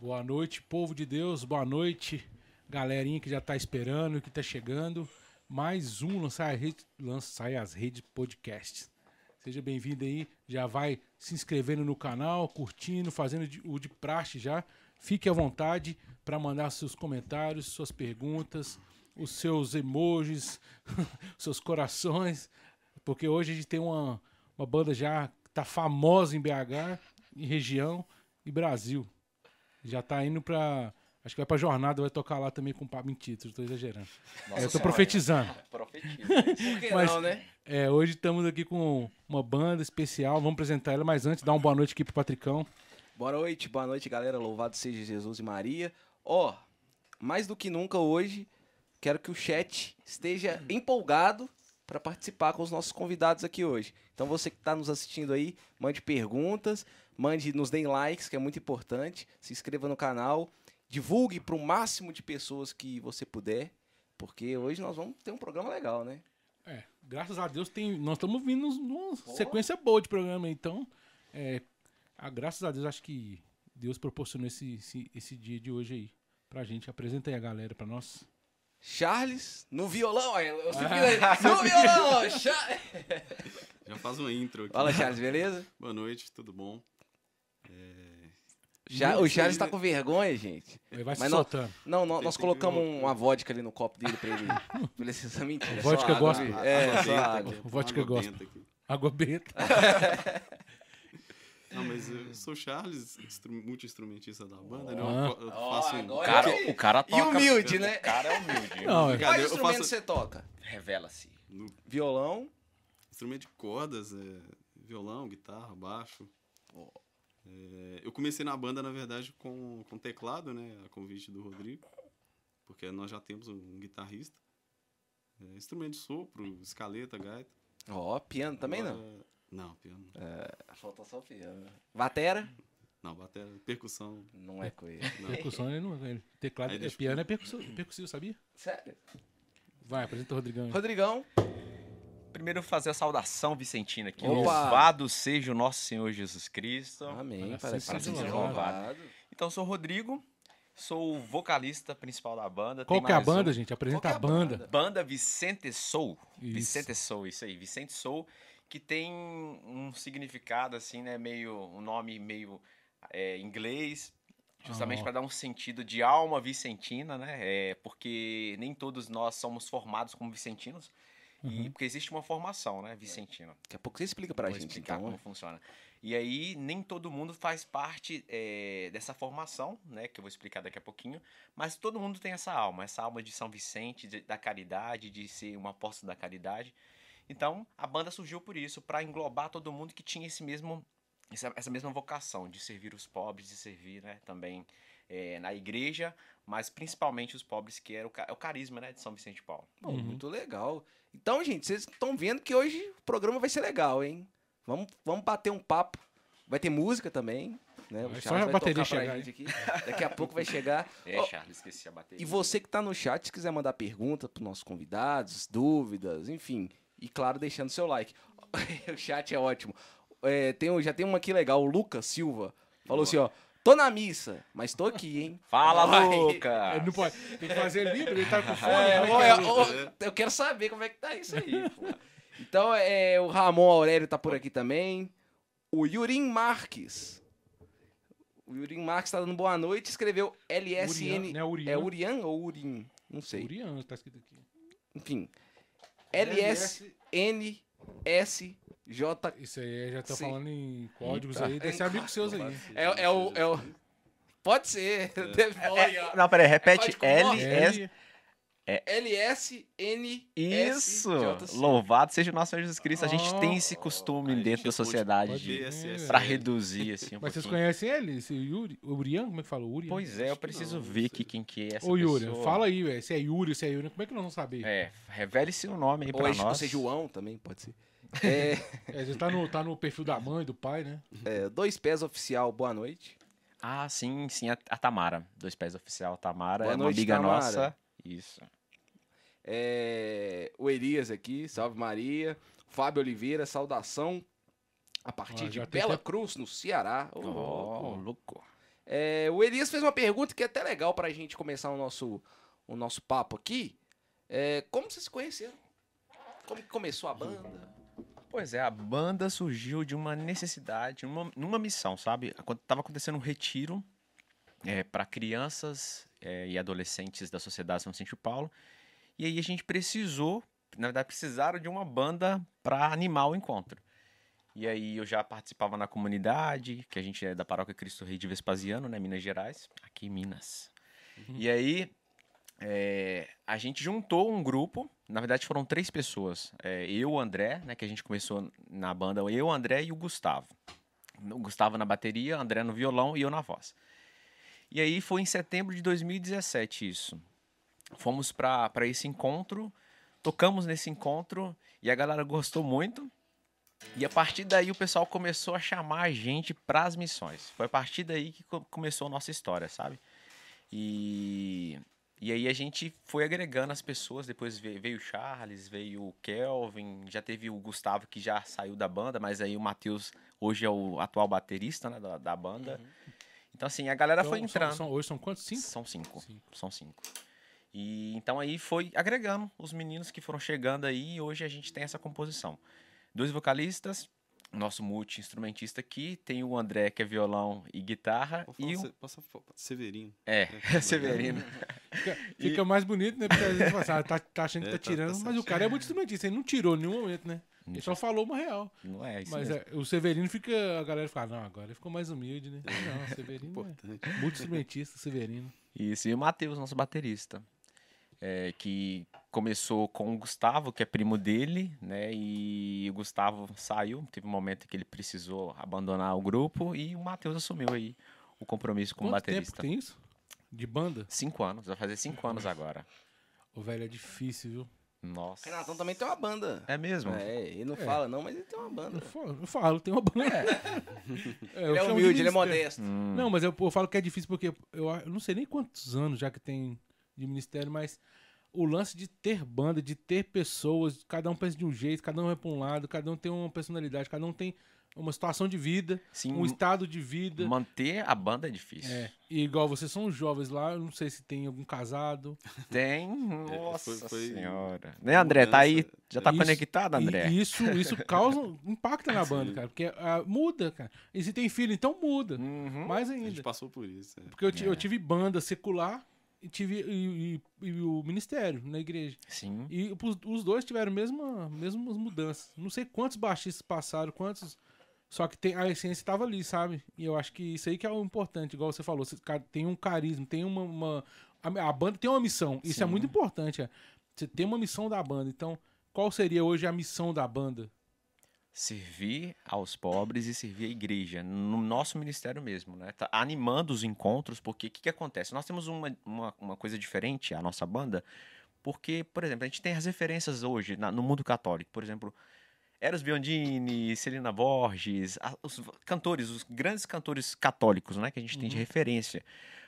Boa noite, povo de Deus. Boa noite, galerinha que já tá esperando, que tá chegando. Mais um Lançar, Rede, Lançar as Redes Podcasts. Seja bem-vindo aí. Já vai se inscrevendo no canal, curtindo, fazendo o de praxe já. Fique à vontade para mandar seus comentários, suas perguntas, os seus emojis, seus corações. Porque hoje a gente tem uma, uma banda já que tá famosa em BH, em região e Brasil. Já tá indo pra. Acho que vai pra jornada, vai tocar lá também com papo. Mentira, eu tô exagerando. Nossa É, eu tô profetizando. Profetiza. Por que Mas- não, né? É, hoje estamos aqui com uma banda especial. Vamos apresentar ela, mas antes, dar uma boa noite aqui pro Patricão. Boa noite, boa noite, galera. Louvado seja Jesus e Maria. Ó, mais do que nunca hoje, quero que o chat esteja empolgado para participar com os nossos convidados aqui hoje. Então você que está nos assistindo aí, mande perguntas, mande, nos deem likes, que é muito importante. Se inscreva no canal, divulgue para o máximo de pessoas que você puder, porque hoje nós vamos ter um programa legal, né? É, graças a Deus tem, nós estamos vindo numa sequência boa de programa, então. É, a, graças a Deus, acho que Deus proporcionou esse, esse, esse dia de hoje aí pra gente. Apresenta aí a galera pra nós. Charles no violão, aí, eu sempre Ah. no violão, Já faz uma intro aqui. Fala Charles, beleza? Boa noite, tudo bom? Já, o Charles tá com vergonha, gente. Ele vai se Mas não- soltando. Não, nós tem colocamos uma vodka ali no copo dele pra ele. pra ele se mentira. é só Vodka gospel. viu? Água É, só benta água. aqui, Vodka água gospel. benta aqui. Água benta. Não, mas eu sou Charles, instru multi-instrumentista da banda, né? Ah. Eu, eu faço um... O cara, o cara E toca. humilde, né? O cara é humilde. Não, é-? Eu instrumentos faço- você toca? Revela-se. no Violão. instrumento de cordas, é, violão, guitarra, baixo. É, eu comecei na banda, na verdade, com, com teclado, né? A convite do Rodrigo. Porque nós já temos um guitarrista. É, instrumento de sopro, escaleta, gaita. Ó, piano também não. Agora- Não, piano. Falta só piano. Batera? Não, bateria, percussão. Não é com ele. Não. Percussão ele não ele. Teclado, é, piano é percussivo, percussivo, sabia? Sério? Vai, apresenta o Rodrigão. aí. Rodrigão. Primeiro fazer a saudação vicentina aqui. Opa! Louvado seja o nosso Senhor Jesus Cristo. Amém. Para Parece sempre que seja seja louvado. louvado. Então, eu sou o Rodrigo, sou o vocalista principal da banda. Qual Tem que é a mais um. banda, gente? Apresenta é a banda. banda? Banda Vicente Soul. Isso. Vicente Soul, isso aí. Vicente Soul, que tem um significado, assim, né? Meio. Um nome meio é, inglês. Justamente Ah. para dar um sentido de alma vicentina, né? É, porque nem todos nós somos formados como vicentinos. Uhum. E porque existe uma formação, né, vicentina. Daqui a pouco você explica pra Vou gente, explicar então. como funciona. E aí, nem todo mundo faz parte é, dessa formação, né? Que eu vou explicar daqui a pouquinho. Mas todo mundo tem essa alma, essa alma de São Vicente, de- da caridade, de ser um apóstolo da caridade. Então, a banda surgiu por isso, para englobar todo mundo que tinha esse mesmo, essa, essa mesma vocação de servir os pobres, de servir, né? Também é, na igreja, mas principalmente os pobres, que era o, é o carisma, né? De São Vicente Paulo. Pô, Uhum. Muito legal. Então, gente, vocês estão vendo que hoje o programa vai ser legal, hein? Vamos, vamos bater um papo. Vai ter música também. Né? O só Charles a vai bateria tocar pra chegar, gente aqui. Daqui a pouco vai chegar. É, Charles, esqueci a bateria. E você que tá no chat, se quiser mandar pergunta pros nossos convidados, dúvidas, enfim. E claro, deixando seu like. o chat é ótimo. É, tem, já tem uma aqui legal, o Lucas Silva. Falou assim, ó. Tô na missa, mas tô aqui, hein? Fala, Vai. Luca! Ele não pode. Tem que fazer livre, ele tá com fone. É, como ó, é ó, eu quero saber como é que tá isso aí, pô. Então, é, o Ramon Aurélio tá por aqui também. O Yurim Marques. O Yurim Marques tá dando boa noite. Escreveu LSN. Urian, né? Urian. É Urian ou Urim? Não sei. Urian, tá escrito aqui. Enfim. LSNSJ. Isso aí já tá Sim. falando em códigos Eita. aí. Deve ser amigo seus aí. É, é o. É o... Pode ser. Deve- olha, Não, peraí, repete. código L, morse. S. LSN. Isso! Louvado seja o nosso Senhor Jesus Cristo. A gente tem esse costume Aí a dentro da sociedade de, pra reduzir, assim, Mas vocês conhecem ele? Esse Yuri? O Urian? Como é que fala? Urian? Pois é, eu preciso ver aqui quem que é essa Ô, Yuri, fala aí, velho. Se é Yuri, se é Yuri, como é que nós vamos saber? É, revele-se o nome aí Ou pra é, nós. você João também, pode ser. É, É, tá no, tá no perfil da mãe, do pai, né? é, dois pés oficial, boa noite. Ah, sim, sim, a, a Tamara. Dois pés oficial, Tamara. Boa é uma noite, amiga Tamara. nossa. Isso. É, o Elias aqui, salve Maria. Fábio Oliveira, saudação. A partir Ó, de Bela até- Cruz, no Ceará. Ô, Ó, louco. louco. É, o Elias fez uma pergunta que é até legal pra gente começar o nosso, o nosso papo aqui. É, como vocês se conheceram? Como que começou a banda? Pois é, a banda surgiu de uma necessidade, numa, numa missão, sabe? Tava acontecendo um retiro para crianças é, e adolescentes da Sociedade São de Paulo. E aí a gente precisou, na verdade, precisaram de uma banda para animar o encontro. E aí eu já participava na comunidade, que a gente é da Paróquia Cristo Rei de Vespasiano, né, Minas Gerais, aqui em Minas. E aí é, a gente juntou um grupo, na verdade foram três pessoas. É, eu, o André, né, que a gente começou na banda, eu, o André e o Gustavo. O Gustavo na bateria, o André no violão e eu na voz. E aí foi em setembro de 2017 isso. Fomos para esse encontro, tocamos nesse encontro e a galera gostou muito. E a partir daí o pessoal começou a chamar a gente para as missões. Foi a partir daí que co- começou a nossa história, sabe? E, e aí a gente foi agregando as pessoas. Depois ve- veio o Charles, veio o Kelvin, já teve o Gustavo que já saiu da banda, mas aí o Matheus hoje é o atual baterista né, da, da banda. Então assim, a galera foi Então, são- entrando. são- hoje são quantos? Cinco? São cinco. Cinco. São cinco. E então aí foi agregando os meninos que foram chegando aí e hoje a gente tem essa composição. Dois vocalistas, nosso multi-instrumentista aqui, tem o André, que é violão e guitarra, e o... Se- Posso falar Severino? É, É, Severino. Fica, fica mais bonito, né? Porque às vezes fala assim, ah, tá, tá achando que É, tá tá- tá tirando, mas o cara é muito instrumentista, ele não tirou em nenhum momento, né? Ele só falou uma real. Não é isso Mas mesmo. é, o Severino fica. A galera fica, não, agora ele ficou mais humilde, né? Não, o Severino Importante. é muito instrumentista, Severino. Isso, e o Matheus, nosso baterista. É, que começou com o Gustavo, que é primo dele, né? E o Gustavo saiu, teve um momento que ele precisou abandonar o grupo e o Matheus assumiu aí o compromisso como Quanto baterista. tempo tem isso? De banda? Cinco anos, vai fazer cinco anos agora. O velho é difícil, viu? Nossa. Renatão também tem uma banda. É mesmo? É, ele não É. fala não, mas ele tem uma Eu banda. falo, eu falo, tem uma banda. É, eu Ele é humilde, ele é modesto. Hum, Não, mas eu, eu falo que é difícil porque eu, eu não sei nem quantos anos já que tem de ministério, mas o lance de ter banda, de ter pessoas, cada um pensa de um jeito, cada um vai pra um lado, cada um tem uma personalidade, cada um tem uma situação de vida, sim, um estado de vida. manter a banda é difícil. É, e igual vocês são jovens lá, eu não sei se tem algum casado. Tem, nossa foi- foi senhora. Né, André? Tá aí, já tá Isso- conectado, André? E isso, isso causa, impacta na banda, cara, porque ah, muda, cara. E se tem filho, então muda. Uhum. Mais A gente ainda. passou por isso. é. Porque eu, ti- eu É. tive banda secular tive e, e- e o ministério na igreja. Sim. E os, os dois tiveram mesma, mesmas mudanças. Não sei quantos baixistas passaram, quantos. Só que tem, a essência estava ali, sabe? E eu acho que isso aí que é o importante, igual você falou. Você, tem um carisma, tem uma. uma- a, a banda tem uma missão. Isso é Sim. muito importante. É. Você tem uma missão da banda. Então, qual seria hoje a missão da banda? Servir aos pobres e servir a igreja, no nosso ministério mesmo, né? Tá animando os encontros, porque o que, que acontece? Nós temos uma, uma, uma coisa diferente, a nossa banda, porque, por exemplo, a gente tem as referências hoje na- no mundo católico, por exemplo, Eros Biondini, Celina Borges, a- os cantores, os grandes cantores católicos, né, que a gente tem de referência.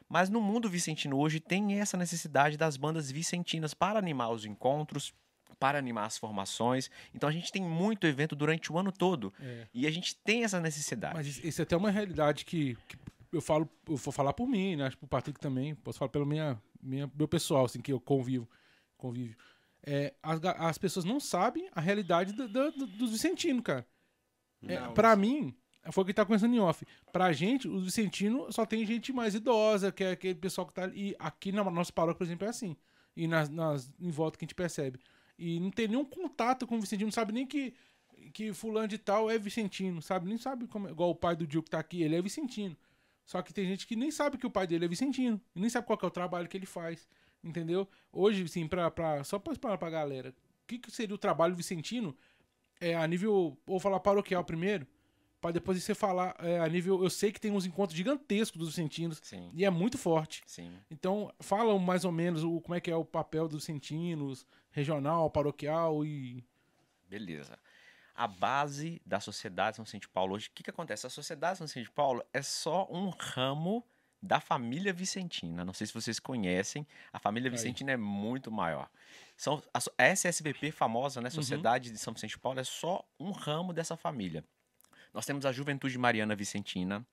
Mas no mundo vicentino hoje tem essa necessidade das bandas vicentinas para animar os encontros, para animar as formações. Então a gente tem muito evento durante o ano todo. É. E a gente tem essa necessidade. Mas isso, é até uma realidade que, que eu falo, eu vou falar por mim, né? Acho que o Patrick também, posso falar pelo minha, minha, meu pessoal, assim, que eu convivo, convivo. É, as, as pessoas não sabem a realidade do, do, do- dos vicentinos, cara. É, pra mim, foi o que tá conversando em off. Pra gente, os vicentinos só tem gente mais idosa, que é aquele pessoal que tá ali. E aqui na nossa paróquia, por exemplo, é assim. E nas, nas, em volta que a gente percebe. E não tem nenhum contato com o vicentino, não sabe nem que, que fulano de tal é vicentino, sabe? Nem sabe como. Igual o pai do Diogo que tá aqui, ele é vicentino. Só que tem gente que nem sabe que o pai dele é vicentino. E nem sabe qual é o trabalho que ele faz. Entendeu? Hoje, sim, pra, pra, só pra explicar pra galera, o que, que seria o trabalho vicentino é, a nível. Vou falar paroquial primeiro, pra depois você falar é, a nível. Eu sei que tem uns encontros gigantescos dos vicentinos Sim, e é muito forte. sim. Então, falam mais ou menos o, como é que é o papel dos vicentinos, regional, paroquial e. Beleza. A base da Sociedade São Vicente de Paulo hoje, o que, que acontece? A Sociedade São Vicente de Paulo é só um ramo da família Vicentina. Não sei se vocês conhecem, a família Aí. Vicentina é muito maior. São, a, SSVP famosa, né? Sociedade de São Vicente de Paulo, é só um ramo dessa família. Nós temos a Juventude Mariana Vicentina,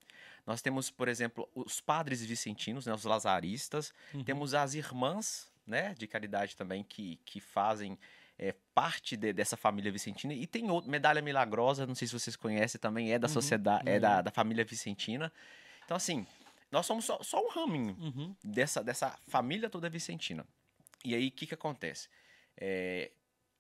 Nós temos, por exemplo, os padres vicentinos, né, os lazaristas, Uhum. temos as irmãs né, de caridade também que, que fazem é, parte de- dessa família vicentina. E tem outra, Medalha Milagrosa, não sei se vocês conhecem também, é da Uhum, sociedade, é uhum. da, da família vicentina. Então, assim, nós somos só, só um raminho Uhum. dessa, dessa família toda vicentina. E aí, o que, que acontece? É,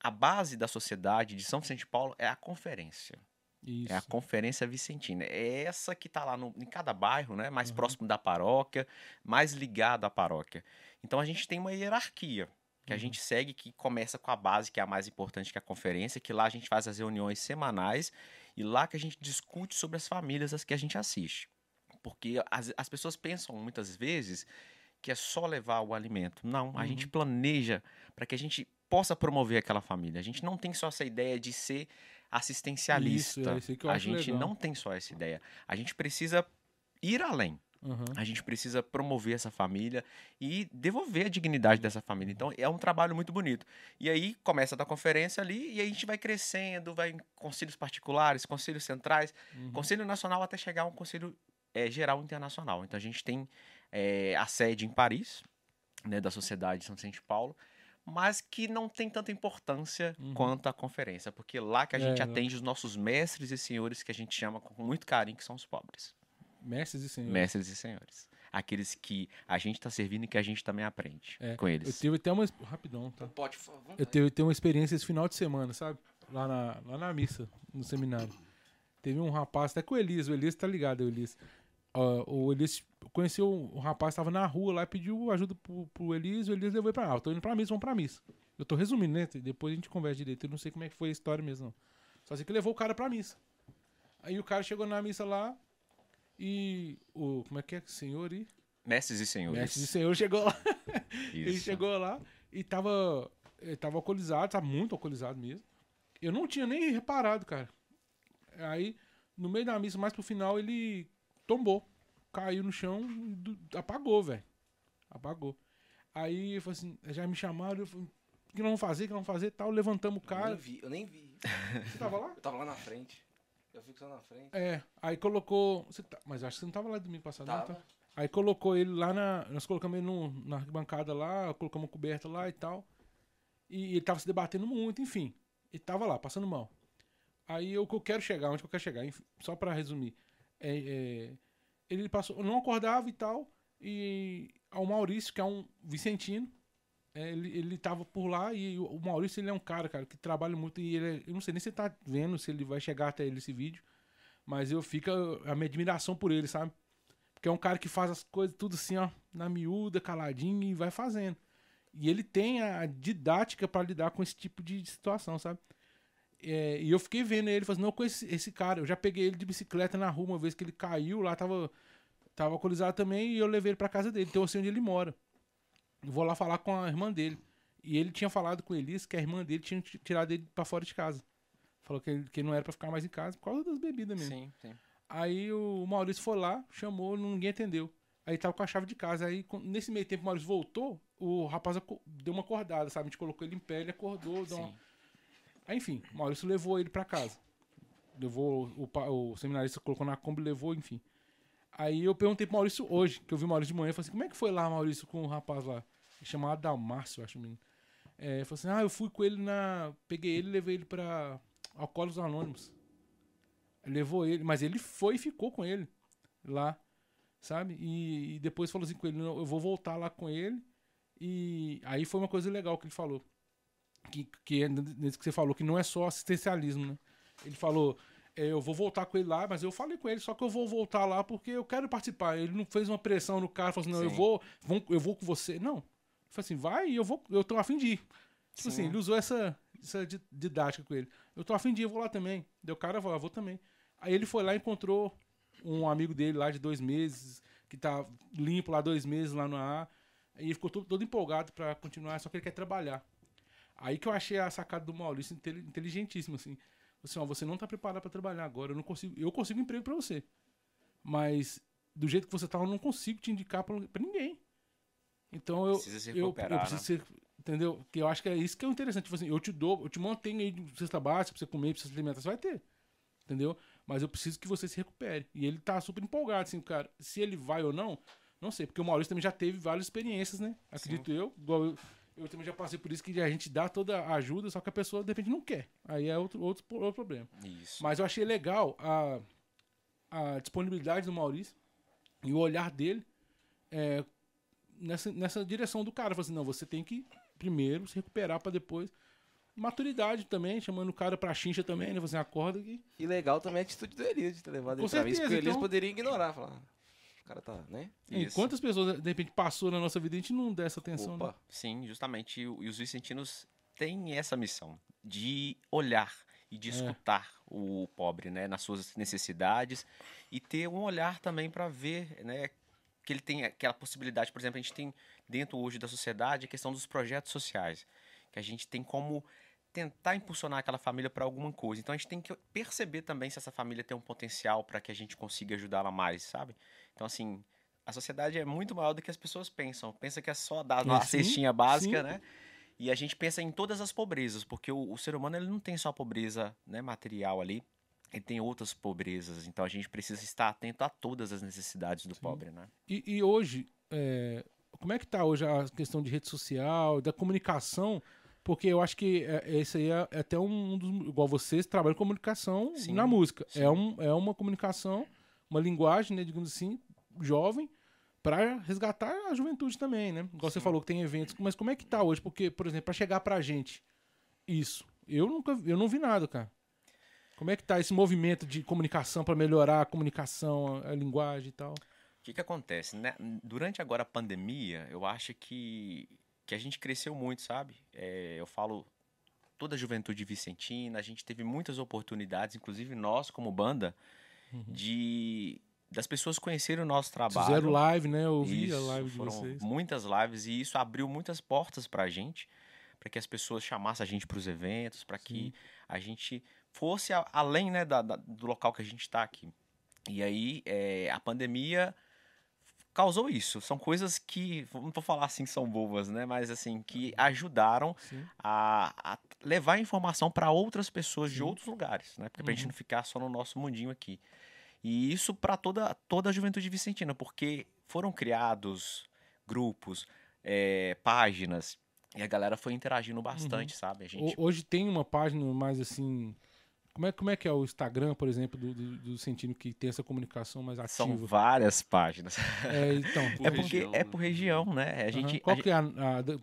a base da sociedade de São Vicente de Paulo é a conferência. Isso. É a Conferência Vicentina. É essa que está lá no- em cada bairro, né? Mais Uhum. próximo da paróquia, mais ligado à paróquia. Então a gente tem uma hierarquia que a Uhum. gente segue, que começa com a base, que é a mais importante, que é a conferência, que lá a gente faz as reuniões semanais e lá que a gente discute sobre as famílias as que a gente assiste. Porque as, as pessoas pensam muitas vezes que é só levar o alimento. Não, a gente Uhum. planeja para que a gente possa promover aquela família. A gente não tem só essa ideia de ser assistencialista. Isso, é a gente legal. não tem só essa ideia. A gente precisa ir além. Uhum. A gente precisa promover essa família e devolver a dignidade dessa família. Então é um trabalho muito bonito. E aí começa da conferência ali e a gente vai crescendo, vai em conselhos particulares, conselhos centrais, Uhum. conselho nacional até chegar a um conselho eh, geral internacional. Então a gente tem eh, a sede em Paris, né, da Sociedade de São Vicente de Paulo, mas que não tem tanta importância Uhum. quanto a conferência, porque lá que a gente É, né? atende os nossos mestres e senhores que a gente chama com muito carinho, que são os pobres. Mestres e senhores. Mestres e senhores. Aqueles que a gente está servindo e que a gente também aprende É, com Eu eles. tive até uma. Rapidão, tá? Pode, por favor. Eu tive, tive uma experiência esse final de semana, sabe? Lá na, lá na missa, no seminário. Teve um rapaz, até com o Elias, o Elias tá ligado, o Elias. Ó, o Elias conheceu um, um rapaz, tava na rua lá, pediu ajuda pro, pro Elias, o Elias levou ele pra lá. Eu tô indo pra missa, vamos pra missa. Eu tô resumindo, né? Depois a gente conversa direito. Eu não sei como é que foi a história mesmo, não. Só sei que levou o cara pra missa. Aí o cara chegou na missa lá e o. Como é que é? Senhor e. Mestres e senhores. Mestre e senhor chegou lá. Ele chegou lá e tava, ele tava alcoolizado, tava muito alcoolizado mesmo. Eu não tinha nem reparado, cara. Aí, no meio da missa, mais pro final, ele tombou. Caiu no chão e apagou, velho. Apagou. Aí eu falei assim, já me chamaram, eu falei, o que nós vamos fazer, o que nós vamos fazer tal, levantamos o Eu nem cara. vi, eu nem vi. Você tava lá? Eu tava lá na frente. Eu fico só na frente. É, aí colocou. Você tá- mas acho que você não tava lá domingo passado, não, Tava. tá? Aí colocou ele lá na. Nós colocamos ele no, na arquibancada lá, colocamos uma coberta lá e tal. E ele tava se debatendo muito, enfim. Ele tava lá, passando mal. Aí que eu quero chegar, onde que eu quero chegar, enfim, só pra resumir. É, é, ele passou, não acordava e tal. E ao Maurício, que é um Vicentino, é, ele, ele tava por lá e o Maurício ele é um cara, cara, que trabalha muito e ele é- eu não sei nem se tá vendo, se ele vai chegar até ele esse vídeo, mas eu fico a minha admiração por ele, sabe? Porque é um cara que faz as coisas tudo assim, ó, na miúda, caladinho e vai fazendo. E ele tem a didática pra lidar com esse tipo de situação, sabe? É, e eu fiquei vendo ele, falei assim, não, com esse, esse cara, eu já peguei ele de bicicleta na rua uma vez que ele caiu, lá tava, tava alcoolizado também, e eu levei ele pra casa dele, então eu sei onde ele mora. Eu vou lá falar com a irmã dele. E ele tinha falado com Elis que a irmã dele tinha tirado ele pra fora de casa. Falou que ele, que não era pra ficar mais em casa por causa das bebidas mesmo. Sim, sim. Aí o Maurício foi lá, chamou, ninguém atendeu. Aí tava com a chave de casa. Aí, nesse meio tempo, o Maurício voltou, o rapaz deu uma acordada, sabe? A gente colocou ele em pé, ele acordou. Deu uma... Enfim, o Maurício levou ele pra casa. Levou, o, pa- o seminarista colocou na Kombi, levou, enfim. Aí eu perguntei pro Maurício hoje, que eu vi o Maurício de manhã, eu falei assim, como é que foi lá, Maurício, com o rapaz lá? Chamado eu acho, menino. É, falou assim, ah, eu fui com ele na... Peguei ele levei ele pra Alcoólicos Anônimos. Levou ele, mas ele foi e ficou com ele lá, sabe? E, e depois falou assim com ele, "Não, eu vou voltar lá com ele. E aí foi uma coisa legal que ele falou. Que, que é nesse que você falou, que não é só assistencialismo, né? Ele falou, é, eu vou voltar com ele lá, mas eu falei com ele, só que eu vou voltar lá porque eu quero participar. Ele não fez uma pressão no cara, falou assim, não, eu vou, vão- eu vou com você. Não. Ele falou assim, vai e eu vou, eu tô afim de ir. Tipo Sim. assim, ele usou essa, essa di- didática com ele. Eu tô afim de ir, eu vou lá também. Deu cara, eu vou também. Aí ele foi lá e encontrou um amigo dele lá de dois meses, que tá limpo lá dois meses lá no ar. E ele ficou todo, todo empolgado pra continuar, só que ele quer trabalhar. Aí que eu achei a sacada do Maurício inteli- inteligentíssima, assim. Assim, ó, você não tá preparado pra trabalhar agora, eu não consigo, eu consigo emprego pra você. Mas do jeito que você tá, eu não consigo te indicar pra, pra ninguém. Então eu eu, eu preciso ser, entendeu? Que eu acho que é isso que é o interessante, tipo assim, eu te dou, eu te mantenho aí cesta básica pra você comer, pra você se alimentar, você vai ter. Entendeu? mas eu preciso que você se recupere. E ele tá super empolgado, assim, cara. Se ele vai ou não, não sei, porque o Maurício também já teve várias experiências, né? Acredito eu. Igual eu, eu também já passei por isso que a gente dá toda a ajuda, só que a pessoa de repente não quer. Aí é outro, outro, outro problema. Isso. Mas eu achei legal a, a disponibilidade do Maurício e o olhar dele é, nessa, nessa direção do cara. Falei assim, não, você tem que primeiro se recuperar pra depois. Maturidade também, chamando o cara pra chincha também, né? Você acorda que. E legal também a atitude do Elias de ter levado Com ele pra mim. certeza, Porque o Elias então- poderia ignorar, falar. "Ah, O cara tá, né? Isso. Quantas pessoas, de repente, passou na nossa vida e a gente não dá essa atenção, né? Opa. Sim, justamente. E e os vicentinos têm essa missão de olhar e de É. escutar o pobre, né, nas suas necessidades e ter um olhar também para ver, né, que ele tem aquela possibilidade, por exemplo, a gente tem dentro hoje da sociedade a questão dos projetos sociais, que a gente tem como tentar impulsionar aquela família para alguma coisa. Então a gente tem que perceber também se essa família tem um potencial para que a gente consiga ajudá-la mais, sabe? Então assim, a sociedade é muito maior do que as pessoas pensam. Pensa que é só dar É, uma sim, cestinha básica, sim. né? E a gente pensa em todas as pobrezas, porque o, o ser humano ele não tem só a pobreza né, material ali, ele tem outras pobrezas. Então a gente precisa estar atento a todas as necessidades do Sim. pobre, né? E, e hoje, é, como é que tá hoje a questão de rede social, da comunicação? Porque eu acho que é, esse aí é, é até um dos. Igual vocês trabalham com comunicação Sim, na música. sim. É, um, é uma comunicação, uma linguagem, né, digamos assim, jovem, para resgatar a juventude também, né? Igual você Sim. falou que tem eventos. Mas como é que tá hoje? Porque, por exemplo, para chegar pra gente, isso. Eu nunca eu não vi nada, cara. Como é que tá esse movimento de comunicação para melhorar a comunicação, a, a linguagem e tal? O que, que acontece? né? Durante agora a pandemia, eu acho que, que a gente cresceu muito, sabe? É, eu falo toda a juventude vicentina, a gente teve muitas oportunidades, inclusive nós como banda, de das pessoas conhecerem o nosso trabalho. Fizeram live, né? Eu vi a Isso, live de foram vocês. muitas lives e isso abriu muitas portas pra gente, para que as pessoas chamassem a gente para os eventos, para que a gente fosse a- além né, da- da- do local que a gente está aqui. E aí é, a pandemia causou isso. São coisas que, não vou falar assim que são bobas, né? Mas assim, que ajudaram Sim. a, a levar informação para outras pessoas de Sim. outros lugares, né? Porque pra gente Uhum. não ficar só no nosso mundinho aqui. E isso para toda, toda a juventude vicentina, porque foram criados grupos, eh, páginas, e a galera foi interagindo bastante, sabe? A gente Ho- Hoje tem uma página mais assim. Como é, como é que é o Instagram, por exemplo, do, do, do Sentindo que tem essa comunicação mais são ativa? várias páginas. É, então. Por é porque região, é né? por região, né? A gente, Qual a que é a. a da-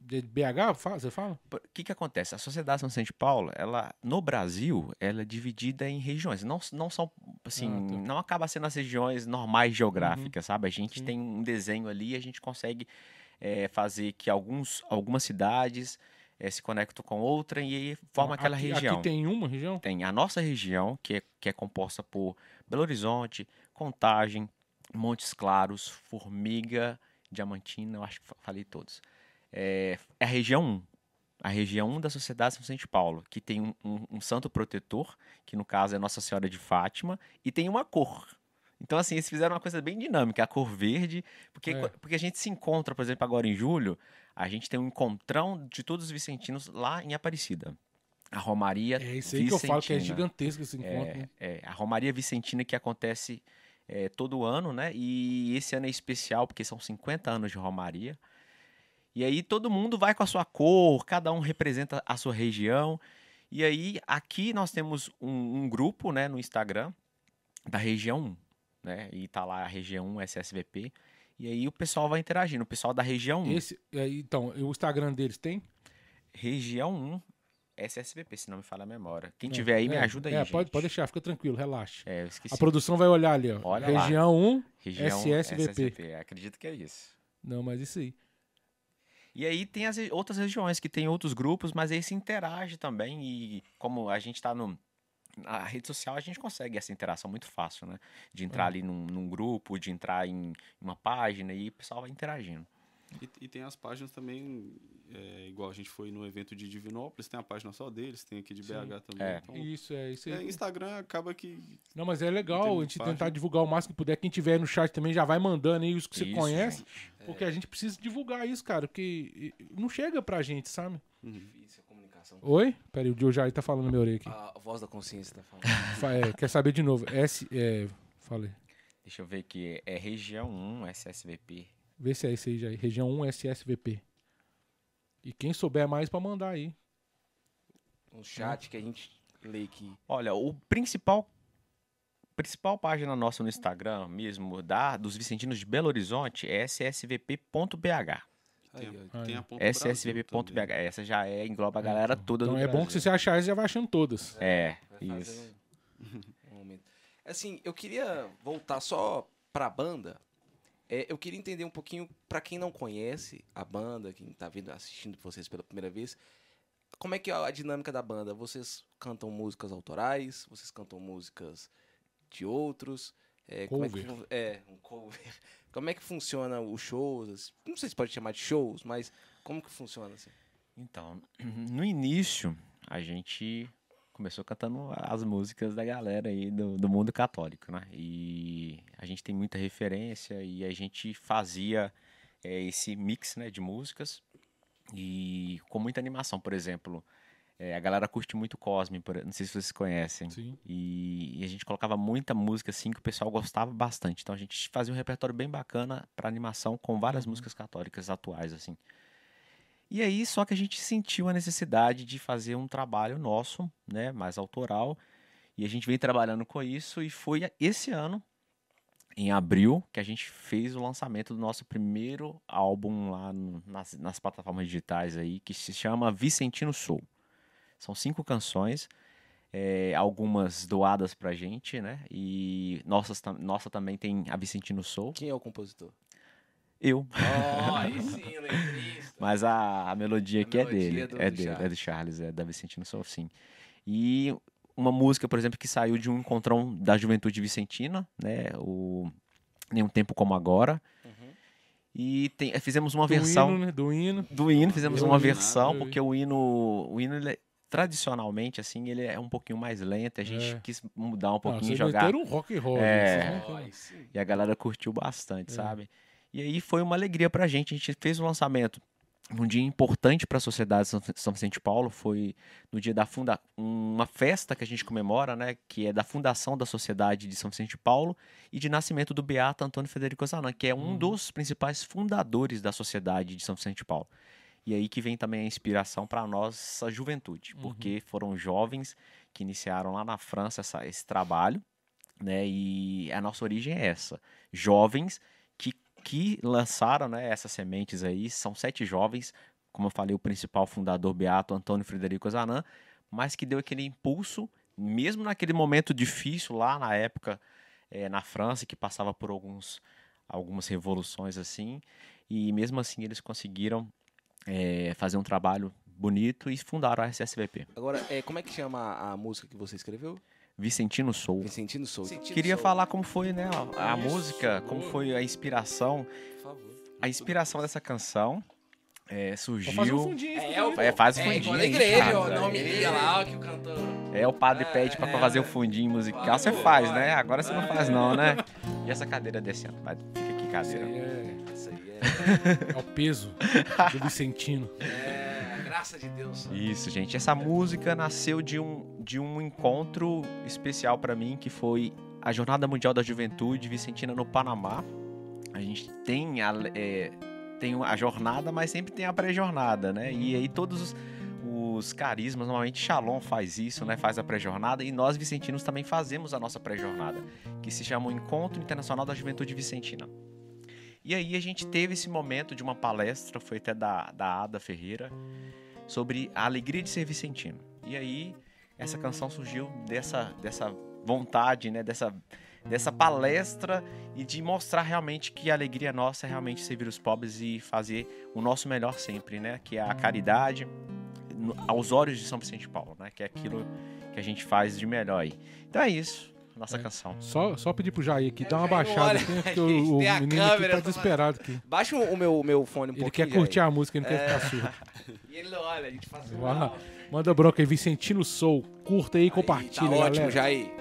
de BH? Você fala? O que, que acontece? A Sociedade São Vicente de Paulo, ela, no Brasil, ela é dividida em regiões. Não, não são, assim, Ah, tá. Uhum. não acaba sendo as regiões normais geográficas, sabe? A gente Sim. tem um desenho ali e a gente consegue eh, fazer que alguns, algumas cidades eh, se conectam com outra e aí forma aquela aqui, região. Aqui tem uma região? Tem a nossa região, que é, que é composta por Belo Horizonte, Contagem, Montes Claros, Formiga, Diamantina, eu acho que fa- falei todos. É, é a região 1. A região 1 da Sociedade São Vicente Paulo, que tem um, um- um santo protetor, que no caso é Nossa Senhora de Fátima, e tem uma cor. Então, assim, eles fizeram uma coisa bem dinâmica, a cor verde, porque, É. porque a gente se encontra, por exemplo, agora em julho, a gente tem um encontrão de todos os vicentinos lá em Aparecida. A Romaria É isso aí que eu falo que é Vicentina. gigantesco esse encontro. né? É, é, a Romaria Vicentina que acontece é, todo ano, né? E esse ano é especial porque são 50 anos de Romaria. E aí todo mundo vai com a sua cor, cada um representa a sua região. E aí aqui nós temos um, um grupo, né, no Instagram da região 1, né? E tá lá a região 1 SSVP. E aí o pessoal vai interagindo, o pessoal da região 1. Esse, é, então, o Instagram deles tem? Região 1 SSVP, se não me falha a memória. Quem É, tiver aí, me é, ajuda aí, É, gente. pode, pode deixar, fica tranquilo, relaxa. É, eu esqueci. A produção vai olhar ali, ó. Olha lá. região 1. Região SSVP. Acredito que é isso. Não, mas isso aí. E aí tem as outras regiões que tem outros grupos, mas aí se interage também. E como a gente está no. Na rede social a gente consegue essa interação muito fácil, né? De entrar É. ali num, num grupo, de entrar em uma página e o pessoal vai interagindo. E, e tem as páginas também, é, igual a gente foi no evento de Divinópolis, tem a página só deles, tem aqui de Sim. BH também. É. Então, Isso, é isso é, aí. Instagram acaba que Não, mas é legal a gente página. tentar divulgar o máximo que puder. Quem tiver no chat também já vai mandando aí os que você Isso, conhece. gente. Porque a gente precisa divulgar isso, cara. Porque não chega pra gente, sabe? Difícil a comunicação. Oi? Peraí, o Jair tá falando na minha orelha aqui. A voz da consciência tá falando. Fa- é, quer saber de novo? S, é, falei. Deixa eu ver aqui. É região 1 SSVP. Vê se é esse aí, Jair. Região 1 SSVP. E quem souber mais pra mandar aí. Um chat que a gente lê aqui. Olha, o principal principal página nossa no Instagram mesmo da dos Vicentinos de Belo Horizonte é ssvp.bh. Tem, a- tem a ponto Brasil ssvp.bh. Essa já é engloba a galera toda Então do é bom que se Brasil. você achar isso, já vai achando todas. É, fazer isso. Um, um. Assim, eu queria voltar só pra banda. É, eu queria entender um pouquinho, pra quem não conhece a banda, quem tá vendo, assistindo vocês pela primeira vez, como é que é a dinâmica da banda? Vocês cantam músicas autorais? Vocês cantam músicas de outros? É, como é, que, Cover. é, um cover. Como é que funciona os shows? Não sei se pode chamar de shows, mas como que funciona assim? Então, no início, a gente começou cantando as músicas da galera aí do, do mundo católico, né? E a gente tem muita referência e a gente fazia eh, esse mix né, de músicas e com muita animação, por exemplo. eh, a galera curte muito Cosme, por- não sei se vocês conhecem. Sim. E, e a gente colocava muita música assim que o pessoal gostava bastante. Então a gente fazia um repertório bem bacana para animação com várias músicas católicas atuais assim. E aí só que a gente sentiu a necessidade de fazer um trabalho nosso, né, mais autoral. E a gente vem trabalhando com isso e foi esse ano em abril que a gente fez o lançamento do nosso primeiro álbum lá no- nas, nas plataformas digitais aí, que se chama Vicentino Soul. São cinco canções, é, algumas doadas pra gente, né? E nossas, nossa também tem a Vicentino Soul. Quem é o compositor? Eu. Oh, aí sim. Mas a, a melodia A aqui é dele. do- é do dele, é Charles. do Charles, é da Vicentino Soul, sim. E uma música, por exemplo, que saiu de um encontrão da juventude vicentina, né? O Nenhum Tempo Como Agora. Uhum. E tem- fizemos uma Do versão hino, né? Do hino. do hino, fizemos Eu uma versão, vi. porque o hino, o hino ele é- tradicionalmente, assim, ele é um pouquinho mais lento. A gente É. quis mudar um Não, pouquinho, vocês jogar. um rock and roll. É. E a galera curtiu bastante, É. sabe? E aí foi uma alegria pra gente. A gente fez o lançamento num dia importante para a sociedade de São- Vicente de Paulo. Foi no dia da funda uma festa que a gente comemora, né? Que é da fundação da Sociedade de São Vicente de Paulo e de nascimento do Beato Antônio Federico Zanan, que é um Uhum. dos principais fundadores da Sociedade de São Vicente de Paulo. E aí que vem também a inspiração para a nossa juventude, Uhum. porque foram jovens que iniciaram lá na França essa- esse trabalho, né? E a nossa origem é essa. Jovens que, lançaram né, essas sementes aí, são sete jovens, como eu falei, o principal fundador Beato Antônio Frederico Zanan, mas que deu aquele impulso, mesmo naquele momento difícil lá na época eh, na França, que passava por alguns, algumas revoluções assim, e mesmo assim eles conseguiram eh, fazer um trabalho bonito e fundaram a SSVP. Agora, é, como é que chama a música que você escreveu? Vicentino Soul. Vicentino Soul. Queria falar como foi, né, a, a Isso, música, como foi a inspiração. Por favor. A inspiração dessa canção é, surgiu. um fundinho. É, isso o- daí. É, faz o É fundinho. na aí, igreja, ó. faz, Não aí. me liga lá, ó, que o cantor... É, o padre pede pra fazer o fundinho musical, você faz, né? Agora você não faz não, né? E essa cadeira descendo? Vai, fica aqui, Isso cadeira. aí é, Isso aí é o peso do Vicentino. é... graça de Deus. Isso, gente. Essa música nasceu de um, de um encontro especial pra mim, que foi a Jornada Mundial da Juventude Vicentina no Panamá. A gente tem a, é, tem a jornada, mas sempre tem a pré-jornada, né? E aí todos os, os carismas, normalmente Shalom faz isso, né? Faz a pré-jornada e nós vicentinos também fazemos a nossa pré-jornada, que se chama o Encontro Internacional da Juventude Vicentina. E aí a gente teve esse momento de uma palestra, foi até da, da Ada Ferreira, sobre a alegria de ser vicentino. E aí essa canção surgiu dessa, dessa vontade, né? Dessa, dessa palestra e de mostrar realmente que a alegria nossa é realmente servir os pobres e fazer o nosso melhor sempre, né? Que é a caridade aos olhos de São Vicente Paulo, né? Que é aquilo que a gente faz de melhor aí. Então é isso, nossa É. canção. Só, só pedir pro Jair aqui, dá uma baixada olha, aqui, porque o, gente o tem a menino aqui tá desesperado aqui. Baixa o meu, o meu fone um Ele pouquinho, quer curtir Jair. a música, ele não quer ficar surdo. E ele não olha, a gente faz... Manda bronca aí, Vicentino Soul. Curta aí e compartilha, Tá ótimo, galera. Jair.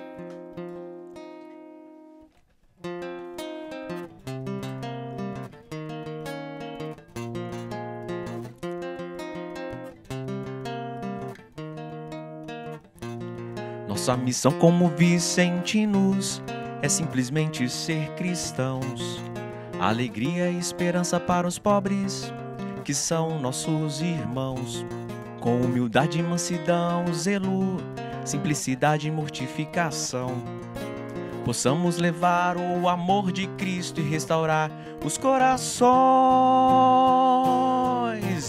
Nossa missão como vicentinos é simplesmente ser cristãos. Alegria e esperança para os pobres, que são nossos irmãos. Com humildade, mansidão, zelo, simplicidade e mortificação. Possamos levar o amor de Cristo e restaurar os corações.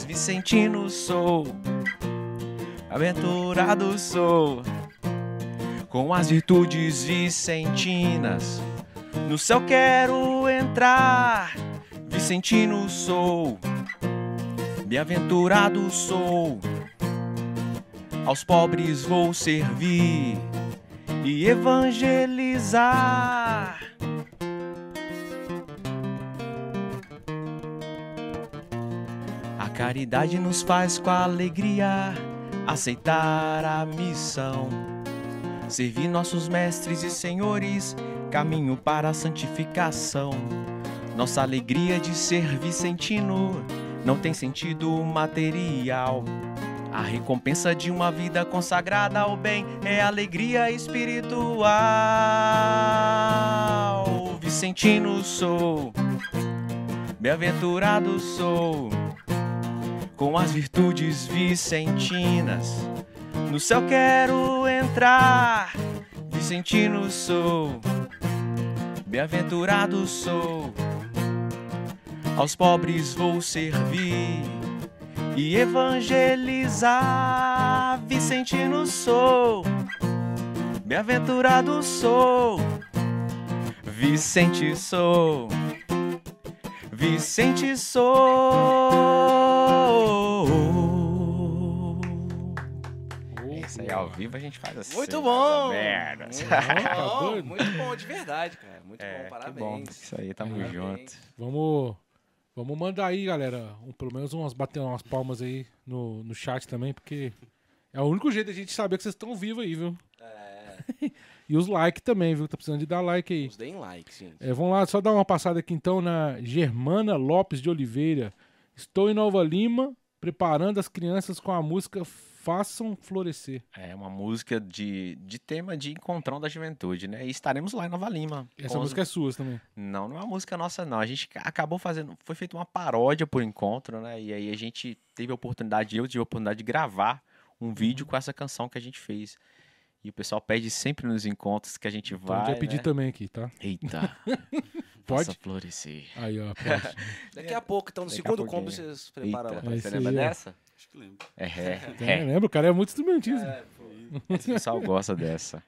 Vicentino sou, aventurado sou, com as virtudes vicentinas. No céu quero entrar, Vicentino sou, bem-aventurado sou. Aos pobres vou servir e evangelizar. A caridade nos faz com alegria aceitar a missão. Servir nossos mestres e senhores, caminho para a santificação. Nossa alegria de ser vicentino não tem sentido material. A recompensa de uma vida consagrada ao bem é alegria espiritual. Vicentino sou, bem-aventurado sou, com as virtudes vicentinas. No céu quero entrar, Vicentino sou, bem-aventurado sou. Aos pobres vou servir e evangelizar. Vicentino sou, bem-aventurado sou, Vicente sou, Vicente sou. Ao vivo a gente faz assim. Muito bom! menos. Tá Bom, doido? muito bom, de verdade, cara. Muito É, bom, que parabéns. bom. Isso aí, tamo Parabéns. junto. Vamos, vamos mandar aí, galera. Um, pelo menos umas bater umas palmas aí no, no chat também, porque é o único jeito da gente saber que vocês estão vivos aí, viu? É, E os likes também, viu? Tá precisando de dar like aí. nos deem like, gente. É, vamos lá, só dar uma passada aqui então na Germana Lopes de Oliveira. Estou em Nova Lima preparando as crianças com a música Façam Florescer. É uma música de, de tema de encontrão da juventude, né? E estaremos lá em Nova Lima. Essa com música é sua também. Não, não é uma música nossa, não. A gente ca- acabou fazendo. Foi feita uma paródia por encontro, né? E aí a gente teve a oportunidade, eu tive a oportunidade de gravar um vídeo com essa canção que a gente fez. E o pessoal pede sempre nos encontros que a gente Então, vai. já pedir né? também aqui, tá? Eita. Pode? Faça florescer. Aí, ó. pode. Daqui a pouco, então, no Daqui segundo combo, vocês preparam Eita. É Você lembra dessa? Acho que lembro. É, é, É, lembra? O cara é muito instrumentista. É, pô. O pessoal gosta dessa.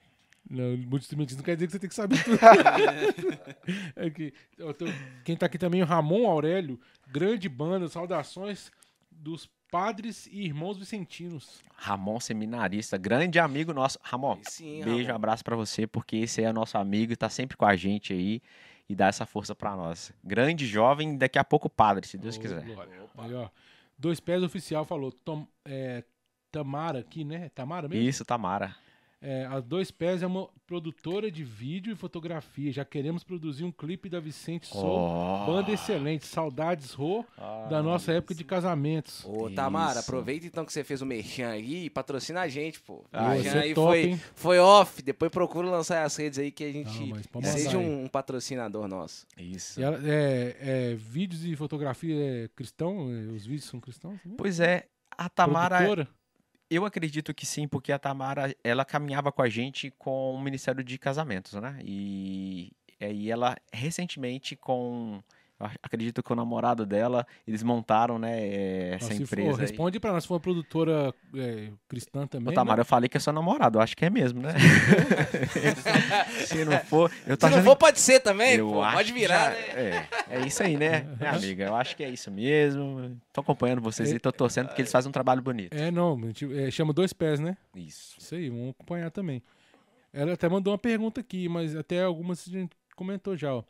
Não, muito instrumentista não quer dizer que você tem que saber tudo. É que, tô- quem tá aqui também é o Ramon Aurélio, grande banda, saudações dos padres e irmãos vicentinos. Ramon, seminarista, grande amigo nosso. Ramon, sim, beijo, Ramon. abraço pra você, porque esse é nosso amigo e tá sempre com a gente aí e dá essa força pra nós. Grande jovem, daqui a pouco padre, se Deus Ô, quiser. glória. Aí, ó. Dois Pés Oficial falou, Tom- é, Tamara aqui, né? Tamara mesmo? Isso, Tamara. É, a Dois Pés é uma produtora de vídeo e fotografia. Já queremos produzir um clipe da Vicente Sou. Banda excelente, saudades Rô, da nossa época de casamentos. Ô, Tamara, Isso. aproveita então que você fez o merchan aí e patrocina a gente, pô. Ah, o Pô, merchan você é aí top, foi, hein? foi off. Depois procura lançar as redes aí que a gente Não, seja um, um patrocinador nosso. Isso. E ela- é, é, vídeos e fotografia é cristão? É, Os vídeos são cristãos? Pois é, a Tamara, Produtora? Eu acredito que sim, porque a Tamara, ela caminhava com a gente com o Ministério de Casamentos, né? E aí ela, recentemente, com, acredito que o namorado dela, eles montaram, né, eh, essa for- empresa aí. responde pra nós, se for uma produtora é, cristã Ô, também. Tamara, né? eu falei que é seu namorado, eu acho que é mesmo, né? Se não for, eu tô Se não achando for, pode ser também, eu pô. Pode virar, já- né? É, é isso aí, né, minha amiga? Eu acho que é isso mesmo. Tô acompanhando vocês aí, tô torcendo porque eles fazem um trabalho bonito. É, não, a gente, é, chama Dois Pés, né? Isso. Isso aí, vamos acompanhar também. Ela até mandou uma pergunta aqui, mas até algumas a gente comentou já. Ó.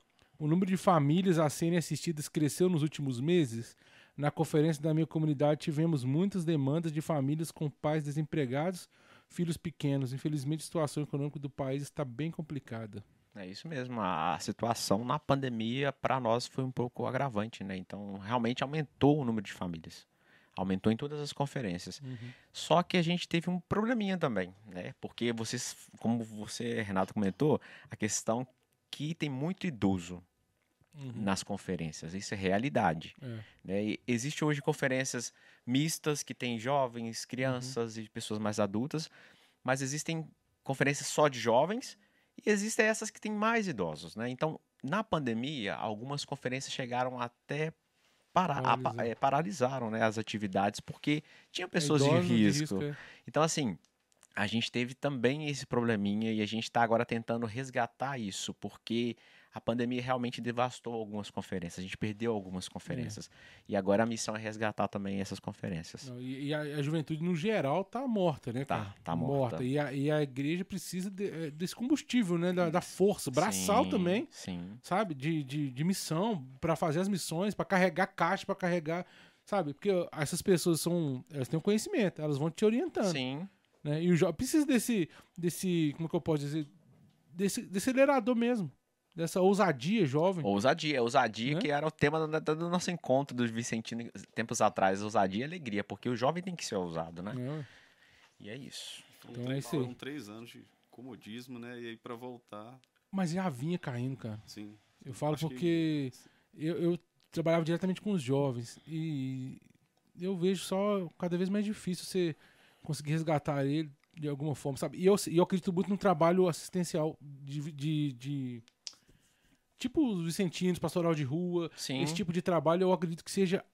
O número de famílias a serem assistidas cresceu nos últimos meses. Na conferência da minha comunidade tivemos muitas demandas de famílias com pais desempregados, filhos pequenos. Infelizmente, a situação econômica do país está bem complicada. É isso mesmo. A situação na pandemia, para nós, foi um pouco agravante, né? Então, realmente aumentou o número de famílias. Aumentou em todas as conferências. Uhum. Só que a gente teve um probleminha também, né? Porque vocês, como você, Renato, comentou, a questão que tem muito idoso Uhum. nas conferências. Isso é realidade. É. né? E existe hoje conferências mistas que tem jovens, crianças e pessoas mais adultas, mas existem conferências só de jovens e existem essas que têm mais idosos, né? Então, na pandemia, algumas conferências chegaram até parar, a pa- Paralisar. é, paralisaram né, as atividades porque tinha pessoas Idosos de risco. é. Então, assim, a gente teve também esse probleminha e a gente está agora tentando resgatar isso, porque a pandemia realmente devastou algumas conferências, a gente perdeu algumas conferências. E agora a missão é resgatar também essas conferências. Não, e e a, a juventude, no geral, tá morta, né, Tá, cara? tá morta. E a, e a igreja precisa de- eh, desse combustível, né? Da, da força. Braçal Sim, também, Sim. sabe? De, de, de missão, pra fazer as missões, pra carregar caixa, pra carregar. Sabe? Porque essas pessoas são. Elas têm um conhecimento, elas vão te orientando. Sim. Né? E o jovem precisa desse. desse. Como que eu posso dizer? Desse, desse acelerador mesmo. Dessa ousadia jovem. Ousadia, ousadia Né? que era o tema do, do nosso encontro do Vicentino tempos atrás. Ousadia e alegria, porque o jovem tem que ser ousado, né? né? E é isso. Foram Então é três- isso aí. Foram três anos de comodismo, né? E aí pra voltar, Mas já vinha caindo, cara. sim. Eu falo Acho que- porque eu, eu trabalhava diretamente com os jovens e eu vejo só cada vez mais difícil você conseguir resgatar ele de alguma forma, sabe? E eu, e eu acredito muito no trabalho assistencial de, de, de- tipo os vicentinos, pastoral de rua, Sim. esse tipo de trabalho eu acredito que seja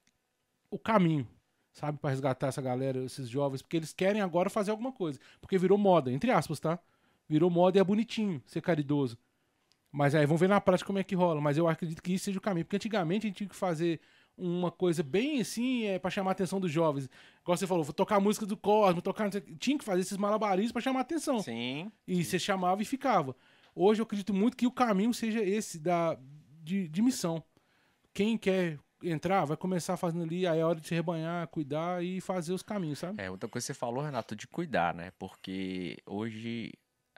o caminho, sabe, Pra resgatar essa galera, esses jovens, porque eles querem agora fazer alguma coisa, porque virou moda, entre aspas, tá? Virou moda e é bonitinho ser caridoso. Mas aí vamos ver na prática como é que rola. Mas eu acredito que isso seja o caminho. Porque antigamente a gente tinha que fazer uma coisa bem assim, é, para chamar a atenção dos jovens. Igual você falou, vou tocar a música do Cosmo, tocar. Tinha que fazer esses malabarismos para chamar a atenção. Sim. E você chamava e ficava. Hoje eu acredito muito que o caminho seja esse da, de, de missão. Quem quer entrar vai começar fazendo ali, aí é hora de se rebanhar, cuidar e fazer os caminhos, sabe? É, outra coisa que você falou, Renato, de cuidar, né? Porque hoje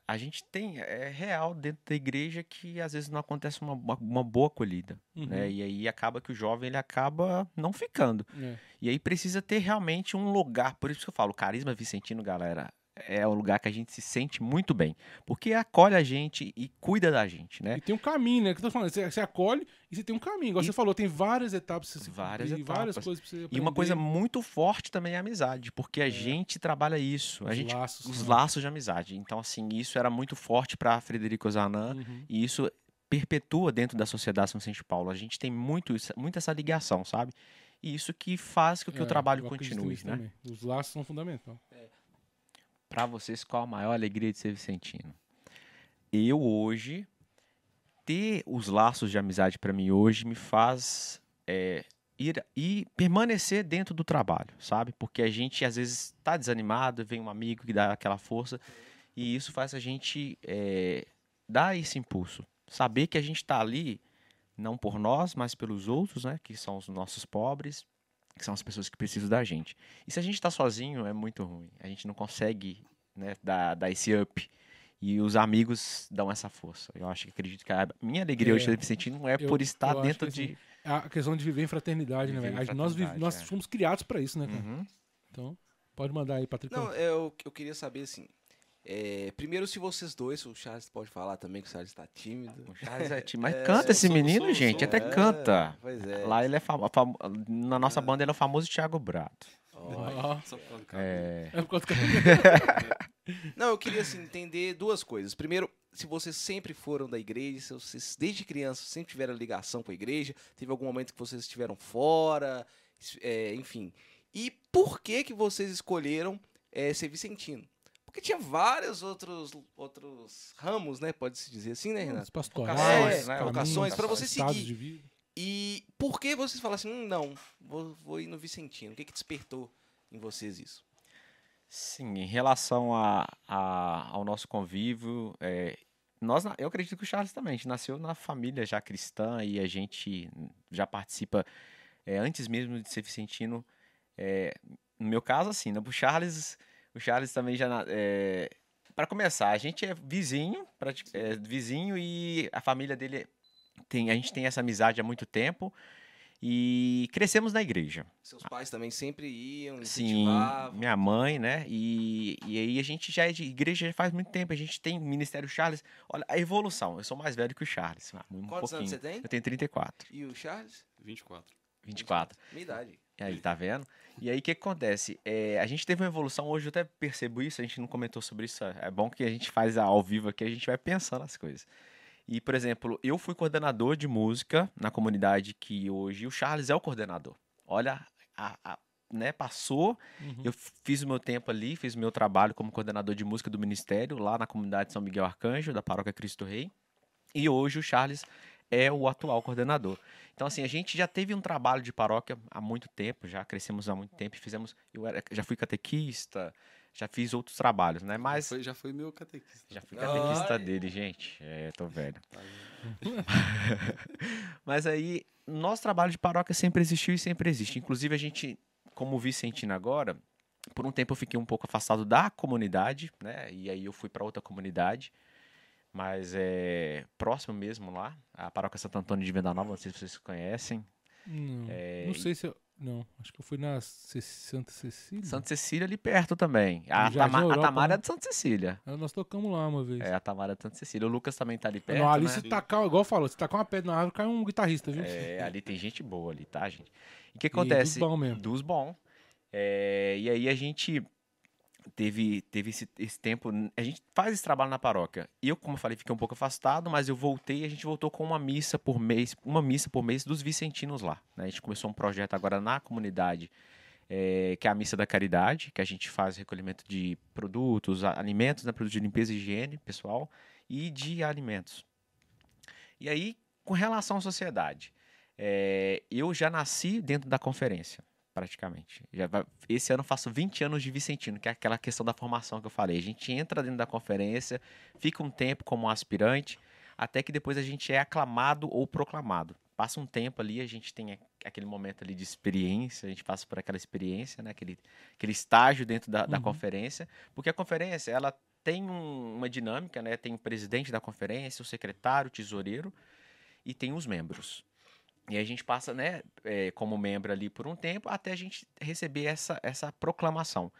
a gente tem, é real dentro da igreja que às vezes não acontece uma, uma, boa acolhida, Uhum. né? E aí acaba que o jovem ele acaba não ficando. É. E aí precisa ter realmente um lugar, por isso que eu falo, carisma vicentino, galera, é um lugar que a gente se sente muito bem, porque acolhe a gente e cuida da gente, né? E tem um caminho, né? Que eu tô falando, você, você acolhe e você tem um caminho. Igual E- você falou, tem várias etapas você Várias cumprir, várias etapas. coisas pra você E uma coisa muito forte também é a amizade, porque a gente trabalha isso, a Os gente laços, os né? laços de amizade. Então assim, isso era muito forte para Frederico Zanan Uhum. e isso perpetua dentro da sociedade São Vicente Paulo. A gente tem muito isso- muito essa ligação, sabe? E isso que faz com que É, o trabalho continue, né? também. Os laços são fundamentais. Para vocês, qual a maior alegria de ser vicentino? Eu hoje ter os laços de amizade para mim hoje me faz é, ir e permanecer dentro do trabalho, sabe? Porque a gente às vezes está desanimado, vem um amigo que dá aquela força e isso faz a gente é, dar esse impulso, saber que a gente está ali não por nós, mas pelos outros, né? Que são os nossos pobres, que são as pessoas que precisam da gente. E se a gente está sozinho é muito ruim. A gente não consegue né, dar, dar esse up. E os amigos dão essa força. Eu acho que acredito que a minha alegria É, hoje de Vicentino não é eu- por estar dentro que, de. assim, A questão de viver em fraternidade, né, Viver velho? em A- Nós, nós é. fomos criados pra isso, né, cara? Uhum. Então, pode mandar aí, Patrick. Não, eu, eu queria saber assim. É, primeiro, se vocês dois, o Charles pode falar também que o Charles tá tímido. O Charles é time- Mas É, canta esse sou- menino, sou- gente. sou- Até canta. Pois é. Lá ele é famo- famo- Na nossa banda ele é o famoso Thiago Brato. Cabelo. É. é por causa do Não, eu queria assim, entender duas coisas. Primeiro, se vocês sempre foram da igreja, se vocês desde criança sempre tiveram ligação com a igreja, teve algum momento que vocês estiveram fora, é, enfim. E por que que vocês escolheram é, ser vicentino? Porque tinha vários outros, outros ramos, né? Pode-se dizer assim, né, Renato? Os pastorais, Vocações, né? vocações, pra você seguir. de vida. E por que vocês falaram assim, hum, não, vou, vou ir no vicentino? O que que despertou em vocês isso? Sim, em relação a, a- ao nosso convívio, é, nós, eu acredito que o Charles também, a gente nasceu na família já cristã e a gente já participa, é, antes mesmo de ser vicentino, é, no meu caso, assim, né, o Charles, o Charles também já, para começar, a gente é vizinho, é, vizinho e a família dele tem, a gente tem essa amizade há muito tempo E crescemos na igreja. Seus pais também sempre iam, Sim, incentivavam. minha mãe, né? E, e aí a gente já é de igreja já faz muito tempo. A gente tem Ministério Charles. Olha, a evolução. Eu sou mais velho que o Charles. ah, Um Quantos anos pouquinho. você tem? Eu tenho 34, E o Charles? 24. 24. Minha idade. E aí, tá vendo? E aí, o que, acontece? É, a gente teve uma evolução, hoje eu até percebo isso, a gente não comentou sobre isso. É bom que a gente faz ao vivo aqui, a gente vai pensando as coisas. E, por exemplo, eu fui coordenador de música na comunidade que hoje o Charles é o coordenador. Olha, a, a- né, passou, Uhum. eu fiz o meu tempo ali, fiz o meu trabalho como coordenador de música do ministério, lá na comunidade São Miguel Arcanjo, da paróquia Cristo Rei. E hoje o Charles é o atual coordenador. Então, assim, a gente já teve um trabalho de paróquia há muito tempo, já crescemos há muito tempo e fizemos. Eu era- já fui catequista, já fiz outros trabalhos, né? Mas. Foi, já foi meu catequista. Já fui catequista Olha. dele, gente. É, tô velho. Tá? Mas aí, nosso trabalho de paróquia sempre existiu e sempre existe. Inclusive, a gente, como Vicentino agora, por um tempo eu fiquei um pouco afastado da comunidade, né? E aí eu fui para outra comunidade, mas é próximo mesmo lá, a paróquia Santo Antônio de Venda Nova, não sei se vocês conhecem. Não, É, não sei se eu. Não, acho que eu fui na Ce- Santa Cecília. Santa Cecília ali perto também. A, Tama- a Europa, Tamara né? é de Santa Cecília. Ah, Nós tocamos lá uma vez. É, a Tamara é de Santa Cecília. O Lucas também tá ali perto, não, ali né? se tacar, igual falou, se tacar uma pedra na árvore, cai um guitarrista, viu? É, ali tem gente boa ali, tá, gente? E o que E acontece? dos bom mesmo. Dos bom. É, e aí a gente teve, teve esse, esse tempo. A gente faz esse trabalho na paróquia. Eu, como eu falei, fiquei um pouco afastado, mas eu voltei e a gente voltou com uma missa por mês, uma missa por mês dos vicentinos lá. né? A gente começou um projeto agora na comunidade. é, que é a Missa da Caridade, que a gente faz recolhimento de produtos, alimentos, né, produtos de limpeza e higiene pessoal e de alimentos. E aí, com relação à sociedade, é, eu já nasci dentro da conferência, praticamente. Já vai- esse ano eu faço 20 anos de Vicentino, que é aquela questão da formação que eu falei. A gente entra dentro da conferência, fica um tempo como aspirante, até que depois a gente é aclamado ou proclamado. Passa um tempo ali, a gente tem aquele momento ali de experiência, a gente passa por aquela experiência, né? aquele, aquele estágio dentro da, da Uhum. conferência, porque a conferência, ela tem um- uma dinâmica, né? Tem o presidente da conferência, o secretário, o tesoureiro e tem os membros. E a gente passa, né, é, como membro ali por um tempo, até a gente receber essa, essa proclamação,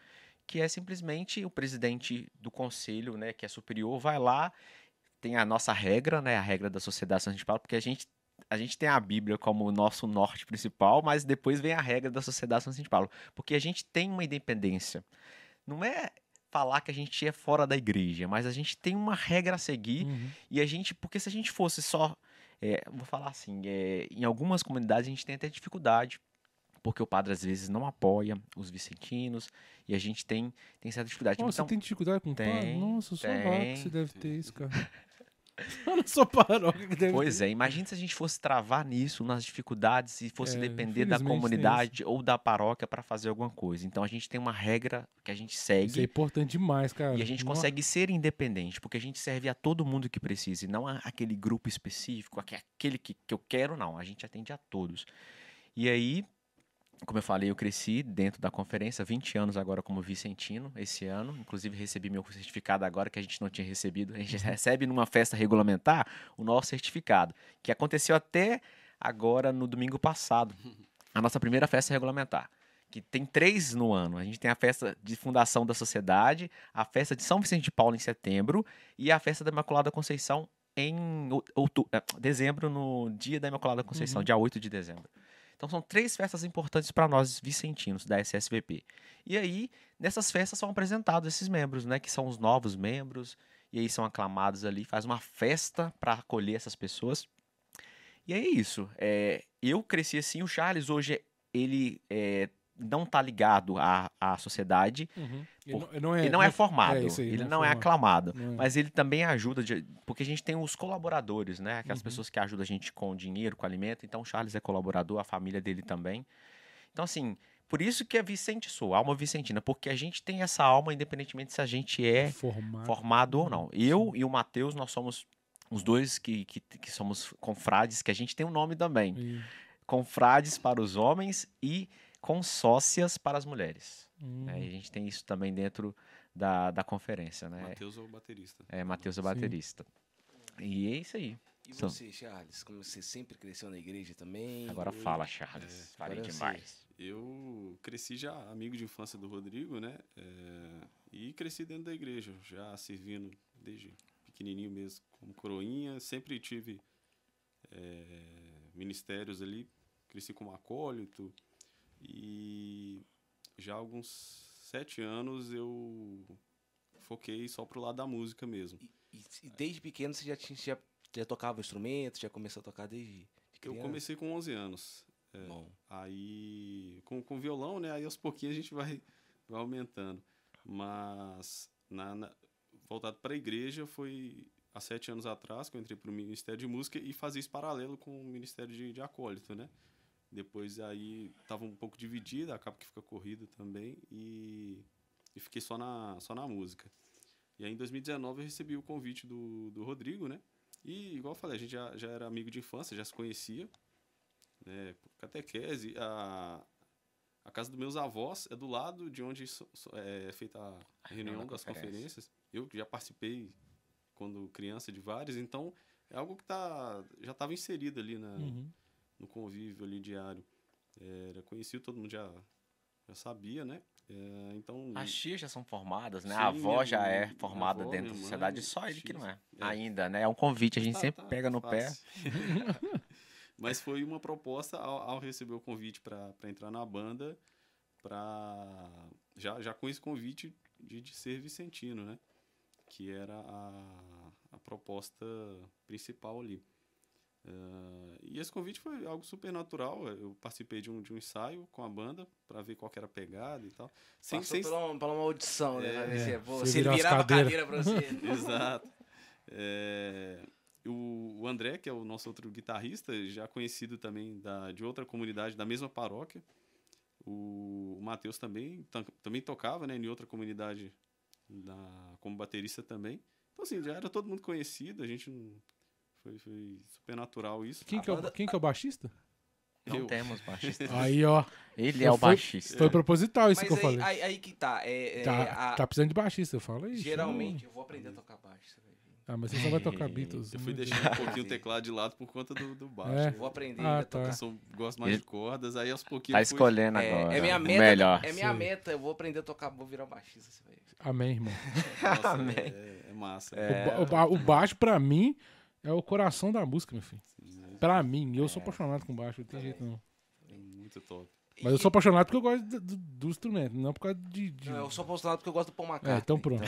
que é simplesmente o presidente do conselho, né, que é superior, vai lá, tem a nossa regra, né, a regra da Sociedade São Paulo, porque a gente a gente tem a Bíblia como o nosso norte principal, mas depois vem a regra da Sociedade São Paulo, porque a gente tem uma independência. Não é falar que a gente é fora da igreja, mas a gente tem uma regra a seguir Uhum. e a gente, porque se a gente fosse só, é, vou falar assim, é, em algumas comunidades a gente tem até dificuldade, porque o padre às vezes não apoia os vicentinos e a gente tem, tem certa dificuldade. Nossa, então, você tem dificuldade com o tem, padre? Nossa, só tem. que você deve ter isso, cara. Só na sua paróquia que deve Pois ter. é, imagina se a gente fosse travar nisso, nas dificuldades, e fosse É, depender da comunidade ou da paróquia para fazer alguma coisa. Então a gente tem uma regra que a gente Isso é segue importante demais, cara. e a gente Nossa. consegue ser independente, porque a gente serve a todo mundo que precisa, e não a- aquele grupo específico, aque- aquele que, que eu quero, não. A gente atende a todos. E aí, como eu falei, eu cresci dentro da conferência, 20 anos agora como vicentino, esse ano. Inclusive, recebi meu certificado agora, que a gente não tinha recebido. A gente recebe numa festa regulamentar o nosso certificado, que aconteceu até agora no domingo passado. A nossa primeira festa regulamentar. Que tem três no ano. A gente tem a festa de fundação da sociedade, a festa de São Vicente de Paulo em setembro e a festa da Imaculada Conceição em ou- outu- eh, dezembro, no dia da Imaculada Conceição, Uhum. dia 8 de dezembro. Então são três festas importantes para nós vicentinos da SSVP. E aí, nessas festas são apresentados esses membros, né, que são os novos membros, e aí são aclamados ali, faz uma festa para acolher essas pessoas. E é isso. É, eu cresci assim, o Charles hoje ele é, não tá ligado à, à sociedade, Uhum. Ele, Por- não, ele não é, ele não é formado, é aí, ele não é não é formado. aclamado, é. mas ele também ajuda, de- porque a gente tem os colaboradores, né? Aquelas Uhum. pessoas que ajudam a gente com dinheiro, com alimento. Então o Charles é colaborador, a família dele também. Então, assim, por isso que é Vicente Sou, alma vicentina, porque a gente tem essa alma, independentemente se a gente é formado. formado ou não. Eu Sim. e o Matheus, nós somos os dois que, que, que somos confrades, que a gente tem um nome também. E- Confrades para os homens e consócias para as mulheres. hum, né? E a gente tem isso também dentro da, da conferência, né? Matheus é o baterista. É, Matheus é Sim. baterista. E é isso aí. E São- você, Charles, como você sempre cresceu na igreja também? Agora fala, Charles. Falei agora eu demais. Eu cresci já amigo de infância do Rodrigo, né? É, e cresci dentro da igreja, já servindo desde pequenininho mesmo, como coroinha. Sempre tive é, ministérios ali, cresci como acólito. E já há alguns sete anos eu foquei só pro lado da música mesmo. E, e- e desde pequeno você já, tinha, já, já tocava instrumento, já começou a tocar desde de Eu comecei com 11 anos. Bom, Aí, com, com violão, né? Aí aos pouquinhos a gente vai, vai aumentando. Mas, na, na- voltado para a igreja, foi há sete anos atrás que eu entrei para o Ministério de Música e fazia isso paralelo com o Ministério de, de Acólito, né? Depois aí tava um pouco dividido, acaba que fica corrido também e, e fiquei só na, só na música. E aí em 2019 eu recebi o convite do, do Rodrigo, né? E igual eu falei, a gente já, já era amigo de infância, já se conhecia né, catequese. A, a casa dos meus avós é do lado de onde so- so- é feita a reunião da das conferência. conferências. Eu que já participei quando criança de várias, então é algo que tá, já estava inserido ali na, Uhum. No convívio ali diário. Era conhecido, todo mundo já, já sabia, né? É, então, As tias já são formadas, né? Sim, a avó minha- já é formada avó, dentro da minha sociedade, mãe, só ele que não é. É. Ainda, né? É um convite, a gente Tá- sempre tá pega no pé. fácil. Mas foi uma proposta ao, ao receber o convite para entrar na banda, para já, já com esse convite de, de ser vicentino, né? Que era a, a proposta principal ali. Ah, e esse convite foi algo super natural. Eu participei de um, de um ensaio com a banda para ver qual que era a pegada e tal. Sem, passou sem, pela, uma- pela uma audição, né? Pra ver É, se, pô, você se ele virava a cadeira pra você. Exato. É, o, o André, que é o nosso outro guitarrista, já conhecido também da, de outra comunidade da mesma paróquia. O, o Matheus também, tam- também tocava né, em outra comunidade da, como baterista também. Então, assim, já era todo mundo conhecido, a gente não. Foi, foi super natural isso. Quem, que é o, banda- quem que é o baixista? Não Eu. temos baixista. Aí, ó. Ele é o Foi- baixista. Foi proposital isso Mas que eu aí, falei. aí, aí que tá. É, é, tá, a- tá precisando de baixista, eu falo isso. geralmente, eu vou aprender a tocar baixo. Ah, mas você só vai tocar Beatles. Eu fui né? deixando um pouquinho o teclado de lado por conta do, do baixo. É. Eu vou aprender Ah, a tá. tocar. Eu sou- gosto mais de cordas, aí aos pouquinhos. Tá fui- escolhendo É, agora. é minha o meta. melhor. É minha Sei. meta. Eu vou aprender a tocar, vou virar um baixista. Amém, irmão. Nossa, Amém. é, é massa. O ba- O, ba- o baixo, pra mim, é o coração da música, meu filho. Pra mim, eu sou apaixonado com baixo, não tem jeito não. É muito top. Mas eu sou apaixonado porque eu gosto do, do- do instrumento, não por causa de. de... Não, eu sou apaixonado porque eu gosto do Paul McCartney. É, então pronto.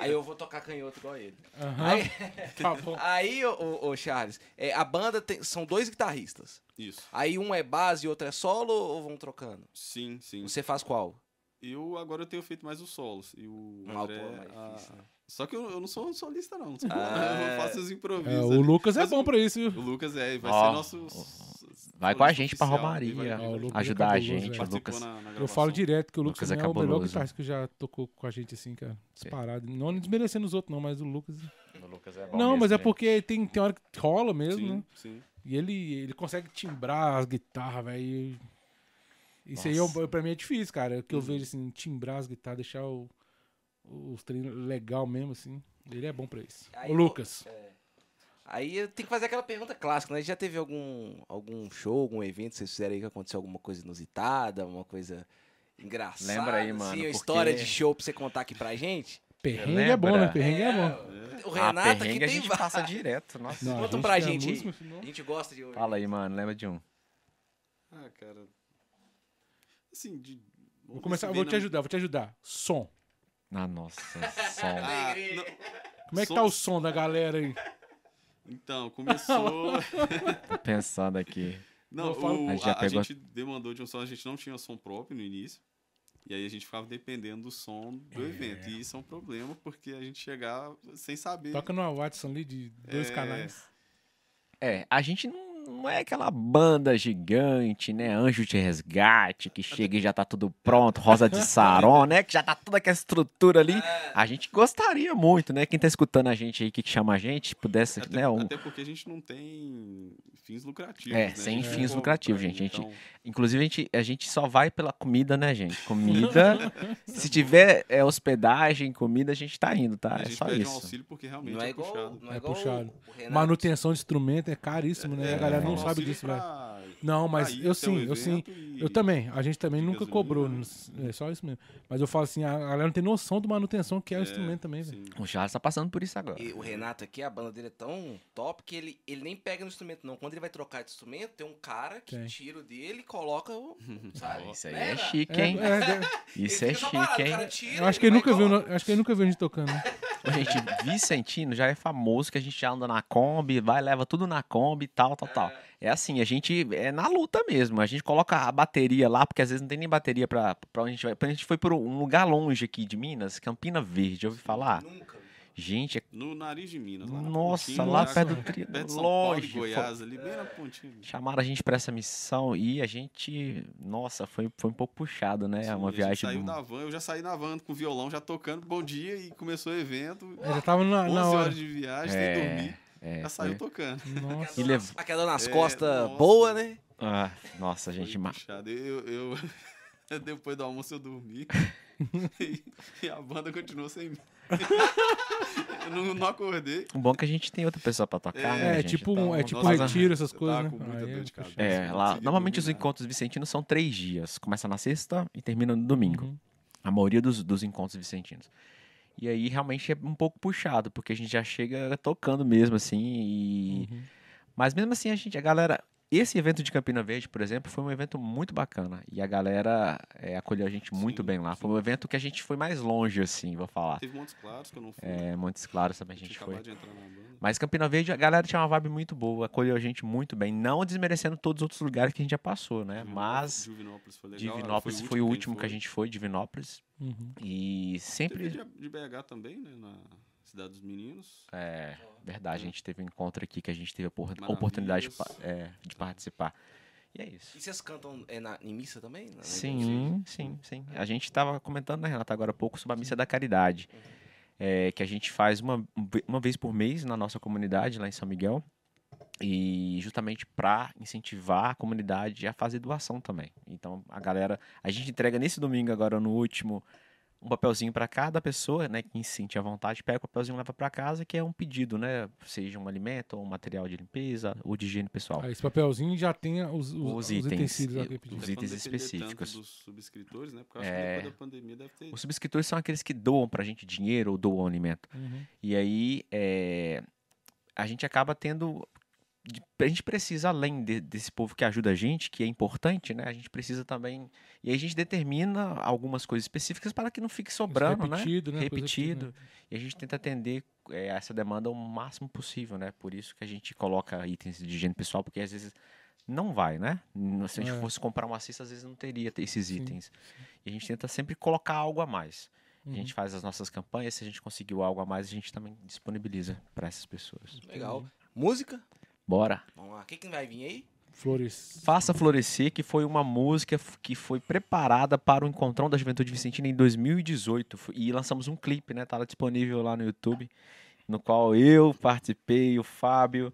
aí eu vou tocar canhoto igual ele. Aham. Aí, Tá bom. aí ô, Charles, é, a banda tem- são dois guitarristas. Isso. Aí um é base e outro é solo ou vão trocando? Sim, sim. Você faz qual? Eu agora eu tenho feito mais os solos. E o Um André, autor mais a- difícil, né? Só que eu, eu não sou um solista, não. Ah, eu faço os improvisos. É, o ali. Lucas é bom o- pra isso, viu? O Lucas é, vai Ó, ser nosso. vai com a gente pra Romaria. é Ajudar a gente, velho. o Lucas. na- na Eu falo direto que o Lucas, Lucas é é, o melhor guitarrista que já tocou com a gente, assim, cara. Disparado. Não desmerecendo os outros, não, mas o Lucas. O Lucas é bom Não, mesmo, mas é né? porque tem, tem hora que rola mesmo, Sim, né? sim. E ele, ele consegue timbrar as guitarras, velho. Isso aí, Nossa. é, pra mim, é difícil, cara. O que eu vejo, assim, timbrar as guitarras, deixar o, os treinos legal mesmo, assim. Ele é bom pra isso. Aí o Lucas. Aí eu tenho que fazer aquela pergunta clássica, né? Já teve algum, algum show, algum evento que vocês fizeram aí que aconteceu alguma coisa inusitada, alguma coisa engraçada? Lembra aí, assim, mano, uma porque- história de show pra você contar aqui pra gente? Perrengue é bom, né? lembra? Perrengue é, bom. O Ah, Renato aqui perrengue a tem gente passa direto. Nossa. Não, a Conta gente pra tem a gente música, A gente gosta de ouvir. Fala aí, mano. Lembra de um. Ah, cara. Assim, de. Vou começar, vou te ajudar, vou te ajudar. Som. Ah, nossa. Som. Ah, não, Como é que Som- tá o som da galera aí? então, começou. Tô pensando aqui. Não, o- A gente a, a pegou- gente demandou de um som, a gente não tinha som próprio no início. E aí a gente ficava dependendo do som do É. evento. E isso é um problema, porque a gente chegava sem saber. Toca numa Watson ali de dois É. canais. É, a gente não, não é aquela banda gigante, né? Anjo de resgate, que chega e já tá tudo pronto, Rosa de Saron, né? Que já tá toda aquela estrutura ali. A gente gostaria muito, né? Quem tá escutando a gente aí, que chama a gente, pudesse, Até, né? um- até porque a gente não tem fins lucrativos. É, né? Sem gente fins lucrativos, gente. A gente- então- Inclusive, a gente, a gente só vai pela comida, né, gente? Comida. se tiver é, hospedagem, comida, a gente tá indo, tá? a É gente só pede um isso. auxílio porque realmente Não é, é igual, puxado. não é É igual puxado. o- o. Manutenção de instrumento é caríssimo, né? a galera não sabe disso, velho. Não, mas ir eu sim, eu sim. e- Eu também. A gente também nunca cobrou. né? É só isso mesmo. Mas eu falo assim, a galera não tem noção do manutenção que é, o É, instrumento também, velho. O Charles tá passando por isso agora. E o Renato aqui, a banda dele é tão top que ele, ele nem pega no instrumento, não. Quando ele vai trocar de instrumento, tem um cara que Tem. tira o dele e coloca o. Sabe? Isso aí Né, é chique, É, hein? é, é. Isso é chique, hein? tira, Eu acho que ele nunca viu, acho que ele nunca viu a gente tocando. né? Ô, Gente, Vicentino já é famoso que a gente já anda na Kombi, vai, leva tudo na Kombi e tal, tal, tal. É assim, a gente é na luta mesmo. A gente coloca a bateria lá, porque às vezes não tem nem bateria pra, pra onde a gente vai. A gente foi por um lugar longe aqui de Minas, Campina Verde, ouvi falar? Nunca. Gente, é- No nariz de Minas. Lá nossa, pontinha, lá perto do tri... perto de São Paulo longe. Goiás, ali bem na pontinha. Foi- Chamaram a gente pra essa missão e a gente, nossa, foi, foi um pouco puxado, né? Sim, uma a gente viagem. saiu do- da van, eu já saí na van com violão, já tocando, bom dia, e começou o evento. Ele já tava na, 11 na hora. horas de viagem, sem dormir, É, já saiu foi- tocando. Nossa. E levou. Aquela nas É, costas nossa. boa, né? Ah, nossa, gente, Foi puxado. Eu, eu- depois do almoço eu dormi. e, e a banda continuou sem mim. eu não, não acordei. o bom é que a gente tem outra pessoa pra tocar, né? É, gente? tipo, Então, um, é tipo nossa, retiro, essas coisas, né? com muita Aí dor de é cabeça. puxado. É, lá, normalmente dormir os encontros vicentinos são três dias. Começa na sexta e termina no domingo. Uhum. A maioria dos, dos encontros vicentinos. E aí realmente é um pouco puxado, porque a gente já chega tocando mesmo, assim. E... Uhum. Mas mesmo assim, a gente, a galera. Esse evento de Campina Verde, por exemplo, foi um evento muito bacana. E a galera é, acolheu a gente muito Sim, bem lá. Foi sim. um evento que a gente foi mais longe, assim, vou falar. Teve Montes Claros que eu não fui. É, Montes Claros também a gente foi. acabado de entrar na banda. Mas Campina Verde, a galera tinha uma vibe muito boa, acolheu a gente muito bem. Não desmerecendo todos os outros lugares que a gente já passou, né? Mas Divinópolis foi legal. Divinópolis foi o último que a gente foi, Divinópolis. Uhum. E Teve sempre. de, de BH também, né? Na Cidade dos Meninos. É, verdade, a gente teve um encontro aqui que a gente teve a oportunidade de, é, de participar. E é isso. E vocês cantam é, na, em missa também? Na-? Sim, sim, sim. A gente estava comentando, né, Renata, agora há pouco sobre a Missa da Caridade, é, que a gente faz uma, uma vez por mês na nossa comunidade, lá em São Miguel, e justamente para incentivar a comunidade a fazer doação também. Então, a galera, a gente entrega nesse domingo, agora no último, um papelzinho para cada pessoa, né, que se sentir à vontade, pega o papelzinho e leva para casa, que é um pedido, né, seja um alimento, ou um material de limpeza, ou de higiene pessoal. Aí esse papelzinho já tem os, os, Os os itens. Os não itens específicos. dos subscritores, né? Porque eu acho É. que depois da pandemia deve ter. Os subscritores são aqueles que doam pra gente dinheiro ou doam alimento. Uhum. E aí é, a gente acaba tendo. A gente precisa, além de- desse povo que ajuda a gente, que é importante, né? A gente precisa também. E aí a gente determina algumas coisas específicas para que não fique sobrando, né? repetido, né? Que- Repetido. E a gente tenta atender é, essa demanda o máximo possível, né? Por isso que a gente coloca itens de higiene pessoal, porque às vezes não vai, né? Se a gente É. fosse comprar uma cesta, às vezes não teria esses Sim. itens. E a gente tenta sempre colocar algo a mais. Uhum. A gente faz as nossas campanhas, se a gente conseguiu algo a mais, a gente também disponibiliza para essas pessoas. Legal. Música? Bora! Vamos lá. O que, que vai vir aí? Flores. Faça Florescer, que foi uma música que foi preparada para o Encontrão da Juventude Vicentina em 2018. F- E lançamos um clipe, né? Tá lá disponível lá no YouTube, no qual eu participei, o Fábio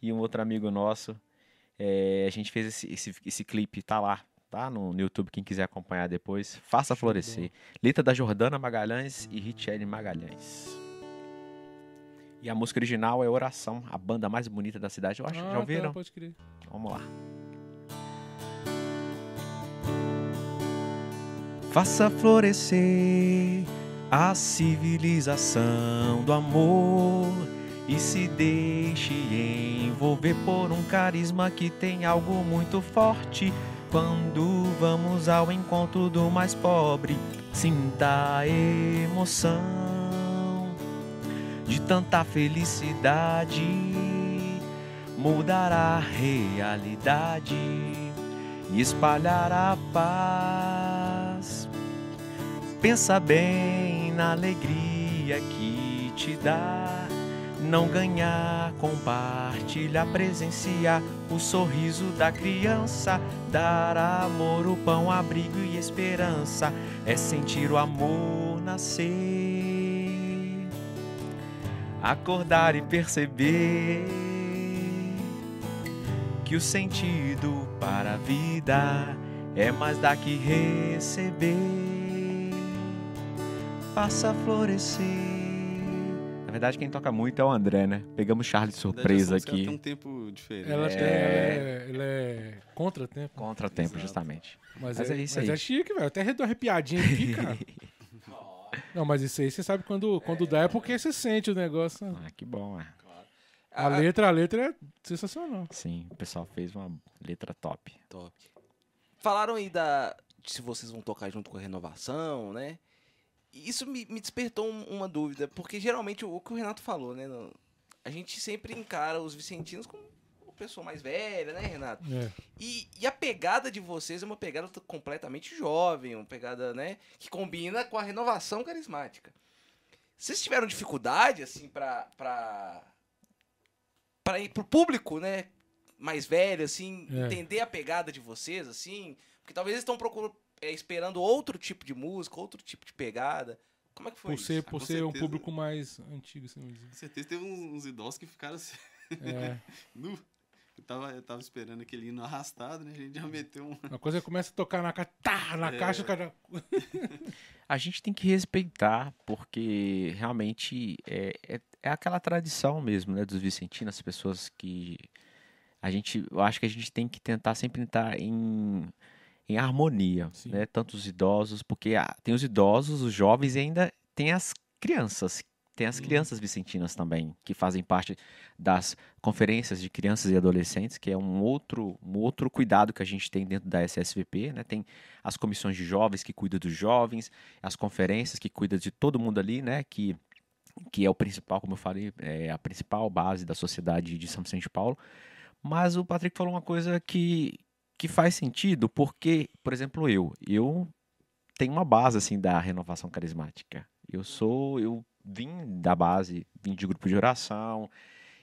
e um outro amigo nosso. É, a gente fez esse, esse, esse clipe, tá lá, tá? No, no YouTube, quem quiser acompanhar depois. Faça Florescer. Letra da Jordana Magalhães e Richelle Magalhães. E a música original é Oração, a banda mais bonita da cidade. Eu acho, Ah, já ouviram? Tá, pode crer. Vamos lá. Faça florescer a civilização do amor e se deixe envolver por um carisma que tem algo muito forte. Quando vamos ao encontro do mais pobre, sinta a emoção de tanta felicidade mudar a realidade e espalhar a paz. Pensa bem na alegria que te dá. Não ganhar, compartilhar, presenciar o sorriso da criança, dar amor, o pão, abrigo e esperança, é sentir o amor nascer, acordar e perceber que o sentido para a vida é mais dar que receber. Faça florescer. Na verdade, quem toca muito é o André, né? Pegamos Charlie de verdade, surpresa aqui. Tem um tempo diferente. Ela, É. ela, é, ela é contra-tempo. Contratempo, Exato. justamente. Mas, Mas é, é isso mas aí. é chique, velho. Até arrepiadinha aqui, cara. Não, mas isso aí você sabe quando, quando dá é porque você sente o negócio. né? Ah, que bom, é. A letra, a letra é sensacional. Sim, o pessoal fez uma letra top. Top. Falaram aí da. de se vocês vão tocar junto com a renovação, né? E Isso me, me despertou um- uma dúvida, porque geralmente o, o que o Renato falou, né? a gente sempre encara os vicentinos como pessoa mais velha, né, Renato? É. E, e a pegada de vocês é uma pegada completamente jovem, uma pegada, né, que combina com a renovação carismática. Vocês tiveram dificuldade, assim, pra, pra, pra ir pro público, né, mais velho, assim, É. entender a pegada de vocês, assim? Porque talvez eles estão procurando, é, esperando outro tipo de música, outro tipo de pegada. Como é que foi Por ser, isso? por com ser um público mais antigo, assim. Com certeza teve uns, uns idosos que ficaram assim. É. nu. Eu tava, eu tava esperando aquele hino arrastado, né? A gente já meteu um. Uma coisa começa a tocar na caixa, tá, na É. caixa, cara. A gente tem que respeitar, porque realmente é, é, é aquela tradição mesmo, né, dos vicentinos, as pessoas que a gente, eu acho que a gente tem que tentar sempre estar em, em harmonia, Sim. né, tanto os idosos, porque ah, tem os idosos, os jovens e ainda tem as crianças, tem as Uhum. crianças vicentinas também, que fazem parte das conferências de crianças e adolescentes, que é um outro, um outro cuidado que a gente tem dentro da SSVP, né, tem as comissões de jovens que cuidam dos jovens, as conferências que cuida de todo mundo ali, né? Que, que é o principal, como eu falei, é a principal base da sociedade de São Vicente de Paulo. Mas o Patrick falou uma coisa que, que faz sentido, porque, por exemplo, eu, eu tenho uma base assim da renovação carismática. Eu sou, eu vim da base, vim de grupo de oração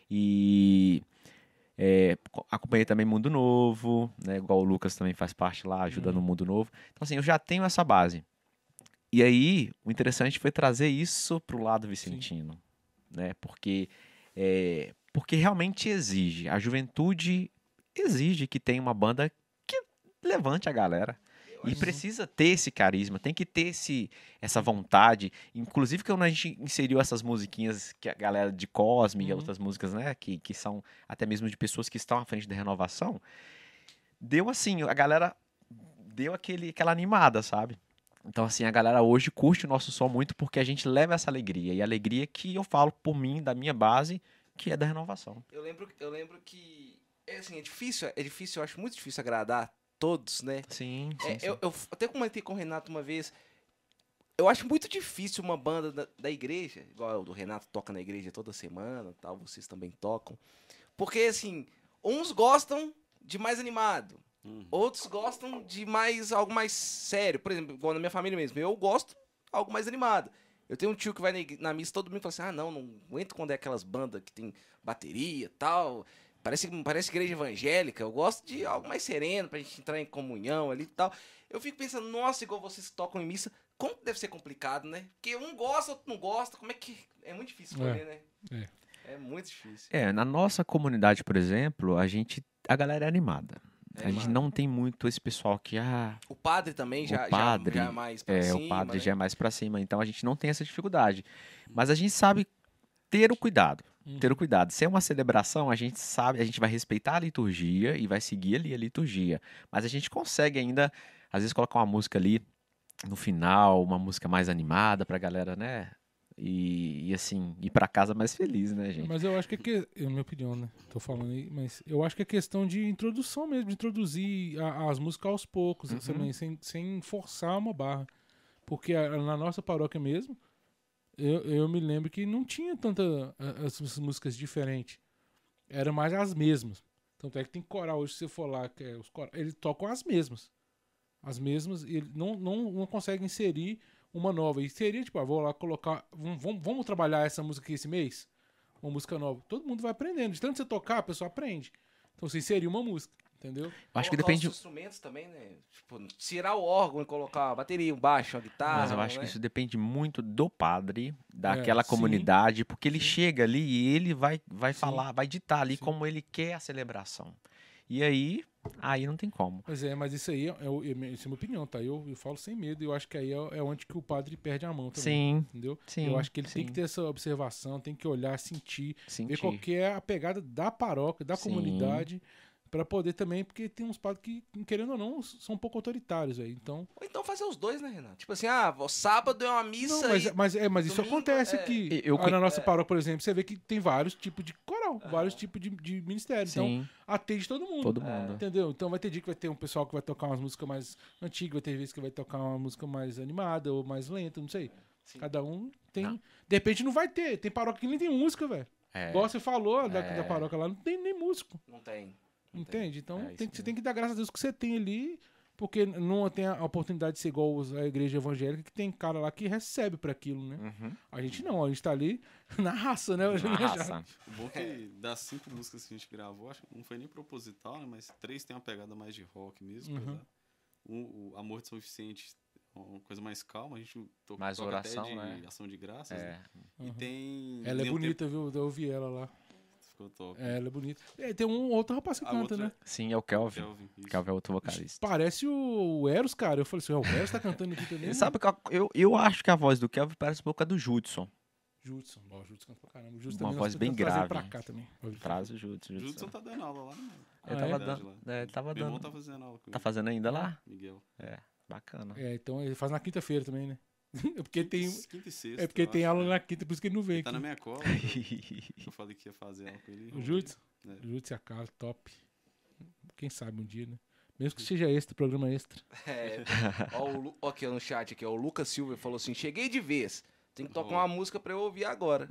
e é, co- acompanhei também Mundo Novo, né? Igual o Lucas também faz parte lá, ajuda no Mundo Novo. Então, assim, eu já tenho essa base. E aí, o interessante foi trazer isso pro lado vicentino, né? Porque, é, porque realmente exige. A juventude exige que tenha uma banda que levante a galera. E precisa ter esse carisma, tem que ter esse, essa vontade. Inclusive, quando a gente inseriu essas musiquinhas que a galera de Cosme e Uhum. outras músicas, né? Que, que são até mesmo de pessoas que estão à frente da renovação, deu assim, a galera deu aquele, aquela animada, sabe? Então, assim, a galera hoje curte o nosso som muito porque a gente leva essa alegria. E a alegria que eu falo por mim, da minha base, que é da renovação. Eu lembro, eu lembro que. É assim, é difícil, é difícil, eu acho muito difícil agradar todos, né? Sim, É, eu, eu f- até comentei com o Renato uma vez. Eu acho muito difícil uma banda da, da igreja, igual o do Renato toca na igreja toda semana, tal, vocês também tocam. Porque assim, uns gostam de mais animado, outros gostam de mais algo mais sério. Por exemplo, igual na minha família mesmo, eu gosto de algo mais animado. Eu tenho um tio que vai na, na missa todo e fala assim: "Ah, não, não aguento quando é aquelas bandas que tem bateria, tal, Parece, parece igreja evangélica. Eu gosto de algo mais sereno pra gente entrar em comunhão ali e tal. Eu fico pensando, nossa, igual vocês tocam em missa, como deve ser complicado, né? Porque um gosta, outro não gosta. Como é que. É muito difícil É, né? É. muito difícil. É, na nossa comunidade, por exemplo, a gente. A galera é animada. É a gente não tem muito esse pessoal que, ah, O padre também O já, já- padre, já, é mais pra é, cima. o padre né? já é mais pra cima. Então a gente não tem essa dificuldade. Mas a gente sabe ter o cuidado. Uhum. Ter o cuidado. Se é uma celebração, a gente sabe, a gente vai respeitar a liturgia e vai seguir ali a liturgia. Mas a gente consegue ainda, às vezes, colocar uma música ali no final, uma música mais animada pra galera, né? E, e assim, ir pra casa mais feliz, né, gente? Mas eu acho que é que, é a minha opinião, né? Tô falando aí, mas eu acho que é questão de introdução mesmo, de introduzir a- as músicas aos poucos, Uhum. também, sem, sem forçar uma barra. Porque a- na nossa paróquia mesmo, eu, eu me lembro que não tinha tanta as, as músicas diferentes. Era mais as mesmas. Tanto é que tem coral hoje, se você for lá, que é os coral, eles tocam as mesmas. As mesmas, e ele não, não, não consegue inserir uma nova. E seria, tipo, ah, vou lá colocar. Vamos, vamos, vamos trabalhar essa música aqui esse mês? Uma música nova. Todo mundo vai aprendendo. De tanto você tocar, a pessoa aprende. Então você inserir uma música, entendeu? Eu acho que depende. Os instrumentos também, né? Tipo, tirar o órgão e colocar uma bateria, um baixo, uma guitarra. Mas eu acho né? que isso depende muito do padre, daquela É, sim, comunidade, porque ele sim. chega ali e ele vai, vai Sim. falar, vai ditar ali Sim. como ele quer a celebração. E aí, aí não tem como. Pois é, mas isso aí é, é, minha- essa é a minha opinião, tá? Eu, eu falo sem medo, eu acho que aí é, é onde que o padre perde a mão também. Sim, Entendeu? sim. eu acho que ele tem sim, que ter essa observação, tem que olhar, sentir, ver sentir. qual que é a pegada da paróquia, da Sim. comunidade, pra poder também, porque tem uns padres que, querendo ou não, são um pouco autoritários aí. Então. Ou então fazer os dois, né, Renan? Tipo assim, ah, sábado é uma missa Não, mas, e... mas, é, mas isso domingo, acontece é. aqui. Eu Ah, na nossa paróquia, por exemplo, você vê que tem vários tipos de coral, vários tipos de, de ministério. Então, Sim, atende todo mundo. todo mundo. Entendeu? Então vai ter dia que vai ter um pessoal que vai tocar umas músicas mais antigas, vai ter vezes que vai tocar uma música mais animada ou mais lenta, não sei. Sim. Cada um tem. Não. De repente não vai ter. Tem paróquia que nem tem música, velho. É, Igual você falou da, É. da paróquia lá, não tem nem músico. Não tem. Entende? Então É tem você tem que dar graças a Deus que você tem ali. Porque não tem a oportunidade de ser igual a igreja evangélica, que tem cara lá que recebe para aquilo, né? Uhum. A gente não, a gente tá ali na raça, né? Na raça. O bom é que das cinco músicas que a gente gravou, acho que não foi nem proposital, né? Mas três tem uma pegada mais de rock mesmo. Uhum. Um, o Amor de São Vicente é uma coisa mais calma, a gente to Mais toca oração, até de né? ação de graças. É. né? E Uhum. tem. Ela é bonita, viu? Eu ouvi ela lá. Ficou top. É, ela é bonita. É, tem um outro rapaz que A canta, outra né? Sim, é o Kelvin. Kelvin. isso. Kelvin é outro vocalista. Parece o Eros, cara. Eu falei assim, o Eros tá cantando aqui também. Sabe que eu, eu, eu acho que a voz do Kelvin parece um pouco a do Judson. Judson. Ó, o Judson canta pra caramba. Judson Uma nós voz bem grave. pra cá também. Traz o Judson. O Judson. Judson tá dando aula lá, né? Ele Ah, tava é? dando. É, ele tava Meu irmão dando. tá fazendo aula com Tá ele. fazendo ainda lá? Miguel. É, bacana. É, então ele faz na quinta-feira também, né? É porque tem, Quinta e sexta. é porque tem acho, aula né? na quinta, por isso que ele não veio Ele tá aqui. na minha cola. Eu, falei que ia fazer aula com ele. O Judson? É. Judson e a Carla, top. Quem sabe um dia, né? Mesmo que seja extra, programa extra. É, ó, o Lu- ó, aqui ó, no chat aqui, ó, o Lucas Silva falou assim: cheguei de vez. Tem que tocar Ó. uma música pra eu ouvir agora.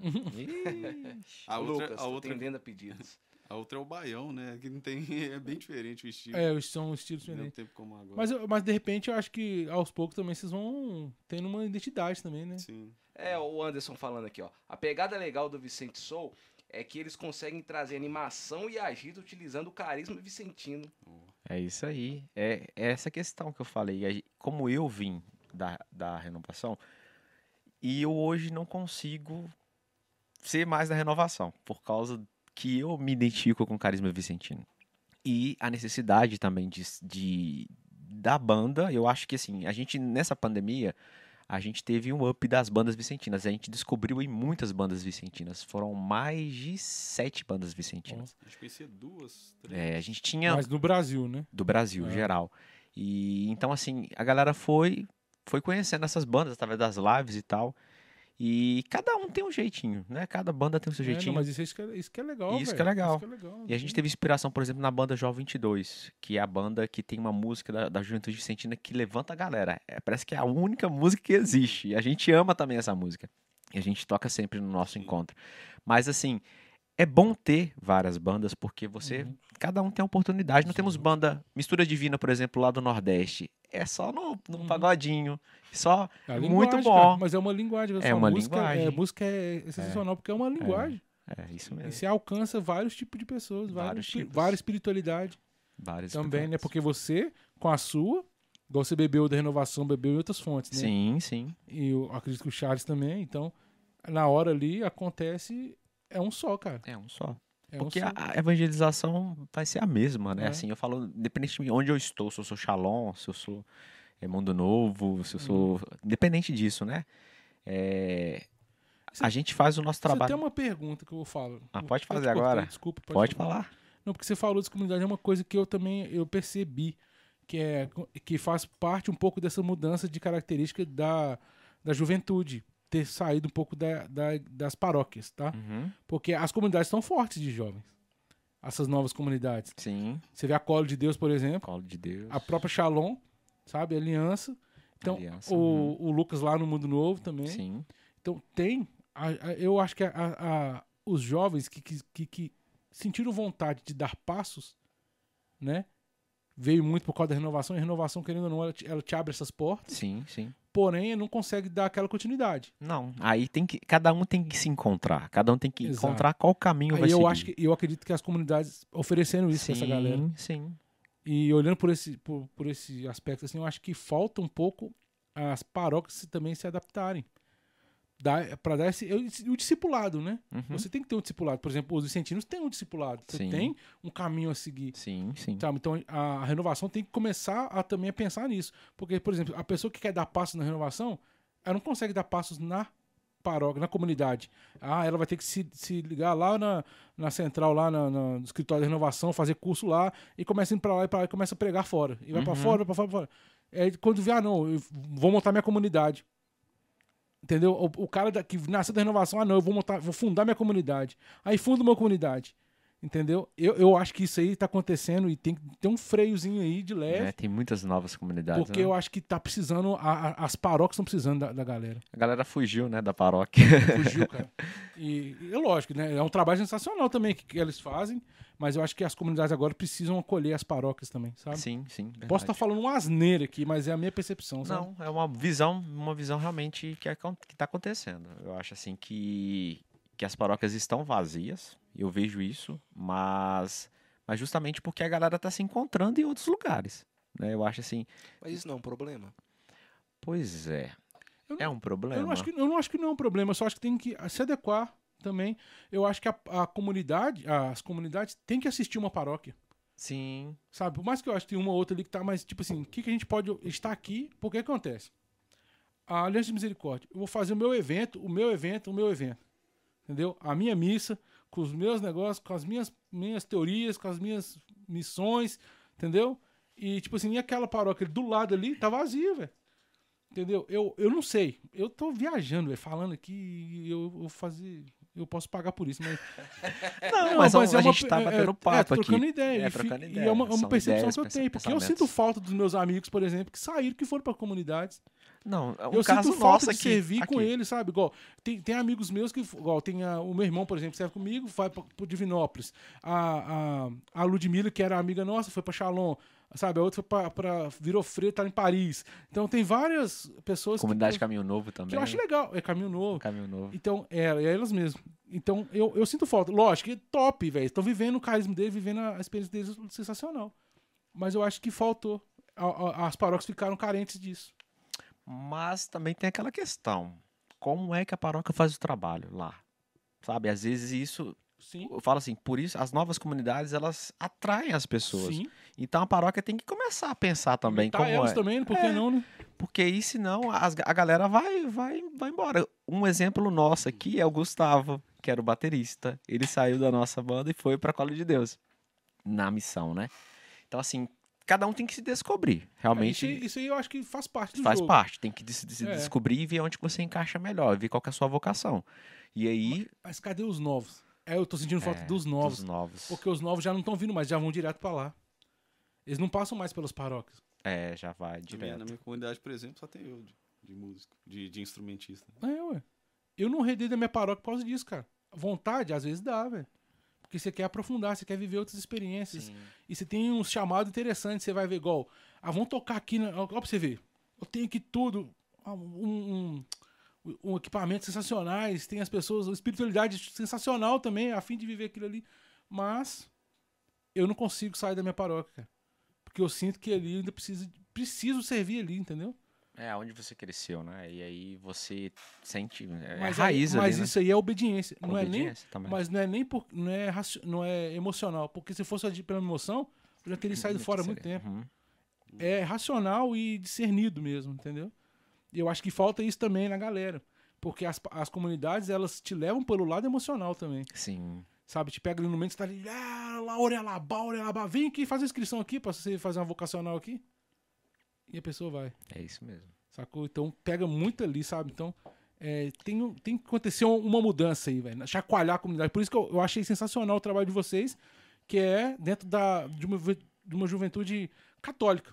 A Ô, outra, Lucas, a, tô outra, atendendo a pedidos. A outra é o baião, né? Que não tem. É bem diferente o estilo. É, são estilos Não diferentes. tempo como agora. Mas, mas de repente eu acho que aos poucos também vocês vão tendo uma identidade também, né? Sim. É, o Anderson falando aqui, ó. A pegada legal do Vicente Soul é que eles conseguem trazer animação e agito utilizando o carisma vicentino. É isso aí. É, é essa questão que eu falei. Como eu vim da, da renovação, e eu hoje não consigo ser mais da renovação, por causa que eu me identifico com o carisma vicentino. E a necessidade também de, de- da banda, eu acho que assim, a gente nessa pandemia, a gente teve um up das bandas vicentinas. A gente descobriu em muitas bandas vicentinas. Foram mais de sete bandas vicentinas. A gente conhecia duas, três. É, a gente tinha Mas no Brasil, né? do Brasil, É. geral. E então assim, a galera foi foi conhecendo essas bandas através das lives e tal. E cada um tem um jeitinho, né? Cada banda tem o seu É, não, jeitinho. mas isso, isso, que é, isso que é legal, Isso que é legal. Isso que é legal. E a gente teve inspiração, por exemplo, na banda Jó 22, que é a banda que tem uma música da, da Juventude Vicentina que levanta a galera. É, parece que é a única música que existe. E a gente ama também essa música. E a gente toca sempre no nosso encontro. Mas assim, é bom ter várias bandas, porque você. Uhum. Cada um tem uma oportunidade. Não temos Sim. banda Mistura Divina, por exemplo, lá do Nordeste. É só no, no Uhum. pagodinho. Só. É a muito bom. cara, mas é uma linguagem. É uma música, linguagem. É, música é sensacional porque é uma linguagem. É isso E mesmo. você alcança vários tipos de pessoas, Vários vários, tipos. várias espiritualidade Vários também, né? Porque você, com a sua, igual você bebeu da renovação, bebeu em outras fontes, né? Sim, sim. E eu acredito que o Charles também. Então, na hora ali, acontece. É um só, cara. É um só. É Porque um a, evangelização vai ser a mesma, né? É. Assim, eu falo, independente de onde eu estou, se eu sou Shalom, se eu sou é, Mundo Novo, se eu sou. Uhum. Independente disso, né? É, Você- a gente faz o nosso Você trabalho. tem uma pergunta que eu falo. Ah, pode fazer cortei, agora. Desculpa, Pode falar. Não, porque você falou de comunidade, é uma coisa que eu também eu percebi, que, é, que faz parte um pouco dessa mudança de característica da, da juventude, ter saído um pouco da, da- das paróquias, tá? Uhum. Porque as comunidades estão fortes de jovens, essas novas comunidades. Sim, Você vê a Colo de Deus, por exemplo, colo de Deus. a própria Shalom, sabe? A Aliança. Então, Aliança, o, uhum. o Lucas lá no Mundo Novo também. Sim, Então, tem. a- a- eu acho que a- os jovens que, que, que- que sentiram vontade de dar passos, né? Veio muito por causa da renovação, e a renovação, querendo ou não, ela te, ela te abre essas portas, sim, sim. porém, não consegue dar aquela continuidade. Não, aí tem que. Cada um tem que se encontrar. Cada um tem que Exato. encontrar qual caminho vai Aí eu seguir. acho que eu acredito que as comunidades ofereceram isso sim, pra essa galera. Sim, E olhando por esse, por, por esse aspecto, assim, eu acho que falta um pouco as paróquias também se adaptarem. Dar, pra dar esse, o, o discipulado, né? Uhum. Você tem que ter um discipulado. Por exemplo, os vicentinos têm um discipulado. Você Sim. tem um caminho a seguir. Sim, sim. Sabe? Então a, a renovação tem que começar a também a pensar nisso. Porque, por exemplo, a pessoa que quer dar passos na renovação, ela não consegue dar passos na paróquia, na comunidade. Ah, ela vai ter que se, se ligar lá na, na central, lá na, na- no escritório de renovação, fazer curso lá, e começa a ir pra lá e pra lá e começa a pregar fora. E vai Uhum. fora, vai pra fora, pra fora. É, quando vê, ah, não, eu vou montar minha comunidade. Entendeu? O, o cara que nasceu da renovação, ah, não, eu vou montar, vou fundar minha comunidade. Aí funda uma comunidade. Entendeu? Eu, eu acho que isso aí tá acontecendo e tem que ter um freiozinho aí de leve. É, tem muitas novas comunidades. Porque né? eu acho que tá precisando, a- a- as paróquias estão precisando da, da galera. A galera fugiu, né, da paróquia. Fugiu, cara. E e é lógico, né? É um trabalho sensacional também que, que eles fazem, mas eu acho que as comunidades agora precisam acolher as paróquias também, sabe? sim, sim. Posso verdade. estar falando uma asneira aqui, mas é a minha percepção, sabe? Não, é uma visão, uma visão realmente que, é, que tá acontecendo. Eu acho assim que, que as paróquias estão vazias, eu vejo isso, mas, mas justamente porque a galera tá se encontrando em outros lugares. Né? Eu acho assim, Mas isso não é um problema. pois é. Eu É um problema. Eu não, acho que, eu não acho que não é um problema, eu só acho que tem que se adequar também. Eu acho que a, a comunidade, as comunidades têm que assistir uma paróquia. Sim, Sabe? Por mais que eu acho que tem uma ou outra ali que tá, mas tipo assim, o que, que a gente pode estar aqui? Porque que acontece? A Aliança de Misericórdia, eu vou fazer o meu evento, o meu evento, o meu evento. Entendeu? A minha missa, com os meus negócios, com as minhas, minhas teorias, com as minhas missões, entendeu? E tipo assim, e aquela paróquia do lado ali tá vazia, velho. Entendeu? Eu, eu não sei. Eu tô viajando, velho, falando aqui, eu vou fazer. Eu posso pagar por isso, mas. Não, mas a é uma- gente tá é- batendo é, papo é, trocando aqui. ideia. É, e trocando E ideia. é uma, é uma percepção ideias, que eu tenho. Porque eu sinto falta dos meus amigos, por exemplo, que saíram, que foram pra comunidades. não, é um eu caso sinto falta de aqui. servir com aqui. eles, sabe? Igual, tem, tem amigos meus que. Igual, tem a- o meu irmão, por exemplo, que serve comigo, vai pra, pro Divinópolis. A, a, a Ludmilla, que era amiga nossa, foi pra Shalom. Sabe? A outra foi pra. pra virou freira, tá em Paris. Então tem várias pessoas. Comunidade que, Caminho Novo também. que eu acho legal. É caminho novo. Caminho Novo. Então, é, é elas mesmas. Então, eu, eu sinto falta. Lógico, que top, velho. Estão vivendo o carisma deles, vivendo a experiência deles sensacional. Mas eu acho que faltou. A- a- As paróquias ficaram carentes disso. Mas também tem aquela questão. Como é que a paróquia faz o trabalho lá? Sabe, às vezes isso, Sim. eu falo assim, por isso as novas comunidades, elas atraem as pessoas. Sim. Então a paróquia tem que começar a pensar também Tá como elas é. também, por que É. não, né? Porque aí senão as- a galera vai, vai, vai embora. Um exemplo nosso aqui é o Gustavo, que era o baterista. Ele saiu da nossa banda e foi pra Cola de Deus. Na missão, né? Então assim, cada um tem que se descobrir. Realmente É, isso, aí- isso aí eu acho que faz parte do faz jogo. parte. Tem que se, se É. descobrir e ver onde você encaixa melhor, ver qual é a sua vocação. E aí. Mas cadê os novos? É, eu tô sentindo falta é, dos novos. Dos novos. Porque os novos já não estão vindo mais, já vão direto pra lá. Eles não passam mais pelas paróquias. É, já vai Na minha, direto. na minha comunidade, por exemplo, só tem eu de, de músico, de, de instrumentista. É, ué. Eu não redei da minha paróquia por causa disso, cara. Vontade, às vezes dá, velho. Porque você quer aprofundar, você quer viver outras experiências. E você tem uns chamados interessantes, você vai ver igual. Ah, vamos tocar aqui, na... ó, pra você ver. Eu tenho aqui tudo. ah, Um, um, um equipamento sensacionais, tem as pessoas, uma espiritualidade sensacional também, a fim de viver aquilo ali. Mas eu não consigo sair da minha paróquia, cara. Porque eu sinto que ali eu ainda preciso, preciso servir ali, entendeu? É, onde você cresceu, né? E aí você sente. É Mas, raiz aí, ali, mas né? isso aí é obediência. Não é nem Obediência também. Mas não é nem por, não é, raci- não é emocional, porque se fosse pela emoção, eu já teria saído fora há muito tempo. Uhum. É racional e discernido mesmo, entendeu? E eu acho que falta isso também na galera, porque as, as comunidades elas te levam pelo lado emocional também, Sim. Sabe? Te pega ali no momento você tá ali, ah, lá, orelabá, orelabá, vem aqui fazer inscrição aqui pra você fazer uma vocacional aqui. E a pessoa vai. É isso mesmo. Sacou? Então pega muito ali, sabe? Então é, tem, tem que acontecer um- uma mudança aí, velho. Chacoalhar a comunidade. Por isso que eu, eu achei sensacional o trabalho de vocês, que é dentro da, de, uma, de uma juventude católica.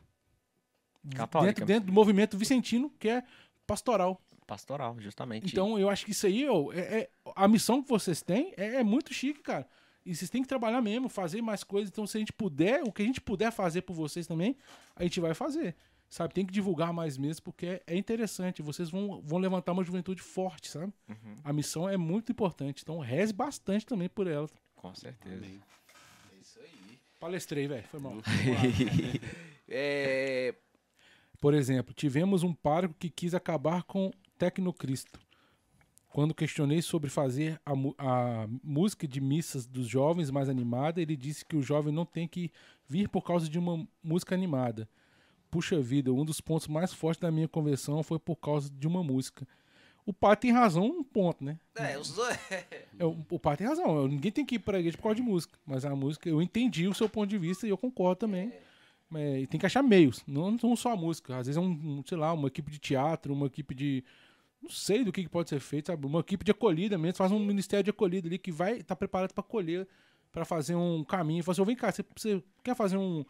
Católica. Dentro, dentro do movimento vicentino, que é pastoral. Pastoral, justamente. Então eu acho que isso aí, ó, é, é- a missão que vocês têm é, é muito chique, cara. E vocês têm que trabalhar mesmo, fazer mais coisas. Então, se a gente puder, o que a gente puder fazer por vocês também, a gente vai fazer. Sabe? Tem que divulgar mais mesmo, porque é, é interessante. Vocês vão, vão levantar uma juventude forte, sabe? Uhum, A missão é muito importante. Então, reze bastante também por ela. com certeza. Amém. Palestrei, velho. Foi mal. É, Por exemplo, tivemos um pároco que quis acabar com Tecnocristo. Quando questionei sobre fazer a, a música de missas dos jovens mais animada, ele disse que o jovem não tem que vir por causa de uma música animada. Puxa vida, um dos pontos mais fortes da minha conversão foi por causa de uma música. O pai tem razão um ponto, né? É, os dois. É, o, o pai tem razão. Ninguém tem que ir pra igreja por causa de música. Mas a música, eu entendi o seu ponto de vista e eu concordo também. É, e tem que achar meios, não, não só a música. Às vezes é um, sei lá, uma equipe de teatro, uma equipe de. Não sei do que, pode ser feito, sabe? Uma equipe de acolhida mesmo, faz um ministério de acolhida ali que vai estar preparado para acolher, para fazer um caminho. Fala assim, "Ô, vem cá, você, você quer fazer um,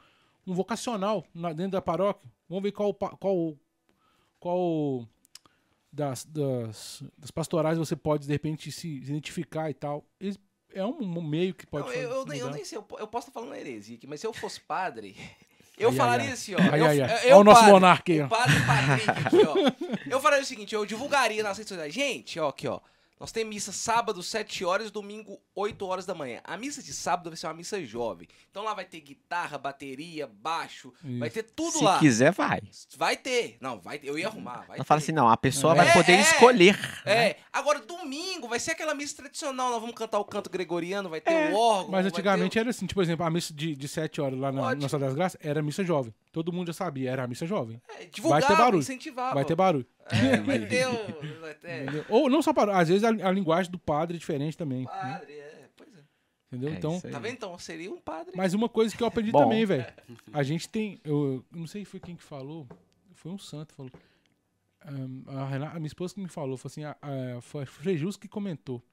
um vocacional na- dentro da paróquia? Vamos ver qual, qual, qual das, das, das pastorais você pode, de repente, se identificar e tal. Eles- é um, meio que pode Não, fazer. eu, eu nem- eu nem sei, eu, eu posso estar falando heresia aqui, mas se eu fosse padre, eu Ai, falaria ai. assim, ó. Ai, eu, ai, ai. Olha o nosso monarca aí, ó. O padre Patrick aqui, ó. Eu falaria o seguinte, eu divulgaria nas redes sociais. Gente, ó, aqui, ó. Nós temos missa sábado, 7 horas, domingo, 8 horas da manhã. A missa de sábado vai ser uma missa jovem. Então lá vai ter guitarra, bateria, baixo, vai ter tudo Se lá. quiser, vai. Vai ter. Não, vai ter. Eu ia arrumar. Vai Não ter. fala assim, não. A pessoa É, vai poder é. escolher. É, agora domingo vai ser aquela missa tradicional. Nós vamos cantar o canto gregoriano, vai ter É, o órgão. Mas antigamente ter era assim, tipo, por exemplo, a missa de, de 7 horas lá na. Nossa das Graças era a missa jovem. Todo mundo já sabia, era a missa jovem. é, divulgava, vai ter barulho. incentivava. Vai ter barulho. É, vai ter o... Vai ter... entendeu? Ou não só barulho, às vezes a, a linguagem do padre é diferente também. né? Padre, é, pois é. Entendeu? É então. Tá vendo? Então, seria um padre. mas uma coisa que eu aprendi Bom. também, velho. A gente tem. Eu, eu não sei se foi quem que falou. Foi um santo que falou. Ahn, a, Renata- a minha esposa que me falou, foi assim, a, a, foi a que comentou.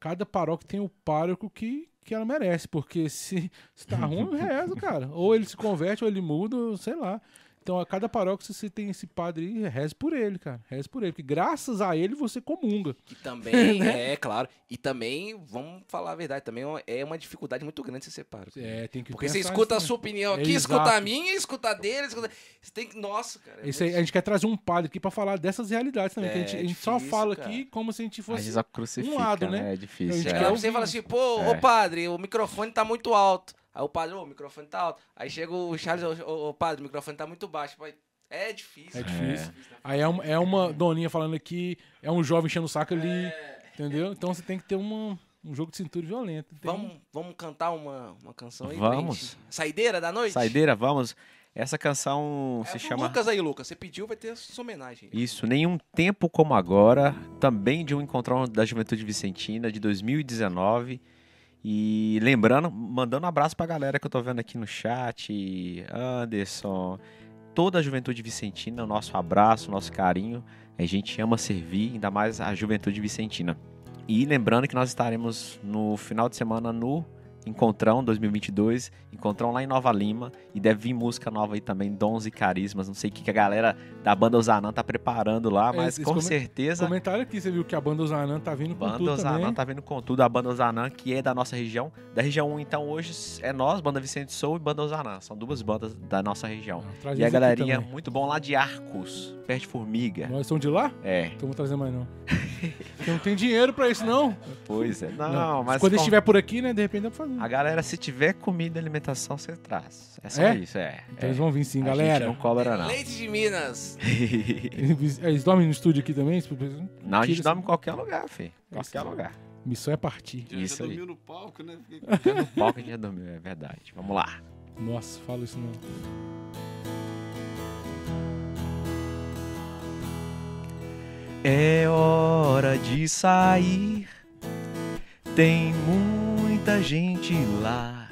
Cada paróquia tem o pároco que, que ela merece, porque se, se tá ruim, rezo, cara. Ou ele se converte, ou ele muda, sei lá. Então, a cada paróquia, você tem esse padre aí, reze por ele, cara. Reze por ele, porque graças a ele você comunga. Que também, Né? é, claro. E também, vamos falar a verdade, também é uma- é dificuldade muito grande você ser pároco. É, tem que Porque você escuta a né? sua opinião aqui, Exato. escuta a minha, escuta a dele, escuta... Você tem que... Nossa, cara. é Esse aí, a gente quer trazer um padre aqui pra falar dessas realidades também. que a É gente, a gente só fala cara. aqui como se a gente fosse. a um lado, né? né? É A difícil. gente é. quer É, você fala assim, pô, É. ô padre, o microfone tá muito alto. Aí o padre, ô, o microfone tá alto. Aí chega o Charles, ô, ô, ô, padre, o microfone tá muito baixo. Pai, É difícil. É cara. difícil. Aí é uma, é uma doninha falando aqui, é um jovem enchendo o saco ali, É. entendeu? Então você tem que ter uma, um jogo de cintura violento. Tem- Vamos, vamos cantar uma, uma canção aí? Vamos. gente- Saideira da noite? Saideira, vamos. Essa canção É se chama. Lucas aí, Lucas. Você pediu, vai ter sua homenagem. Isso, nenhum tempo como agora, também de um encontrão da Juventude Vicentina de 2019. E lembrando, mandando um abraço pra galera que eu tô vendo aqui no chat, Anderson, toda a Juventude Vicentina, nosso abraço, nosso carinho. A gente ama servir, ainda mais a Juventude Vicentina. E lembrando que nós estaremos no final de semana no Encontrão 2022, Encontrão lá em Nova Lima, e deve vir música nova aí também, Dons e Carismas, não sei o que, que a galera da banda Osanã tá preparando lá, É, mas com certeza Comentário aqui, você viu que a banda Osanã tá vindo com Banda tudo Osanã também. tá vindo com tudo, a Banda Osanã, que é da nossa região. Da região 1, então, hoje é nós, Banda Vicente Sou e Banda Osanã. São duas bandas da nossa região. Ah, E a galerinha muito bom lá de Arcos, perto de Formiga. Nós estamos de lá? É, Então vou trazer mais não. Porque não tem dinheiro pra isso, não. pois é. Não, mas Quando com- estiver por aqui, né? De repente dá pra fazer. a galera, se tiver comida e alimentação, você traz. É só É? isso, é. Então é. eles vão vir sim, A galera. gente não cobra, não. Leite de Minas. Eles, eles dormem no estúdio aqui também? Não, a gente dorme em qualquer lugar, filho. Qualquer lugar. Missão é partir. Já, Isso já aí. dormiu no palco, né? No palco a gente já dormiu, é verdade. Vamos lá. Nossa, fala isso não. É hora de sair. Tem muita gente lá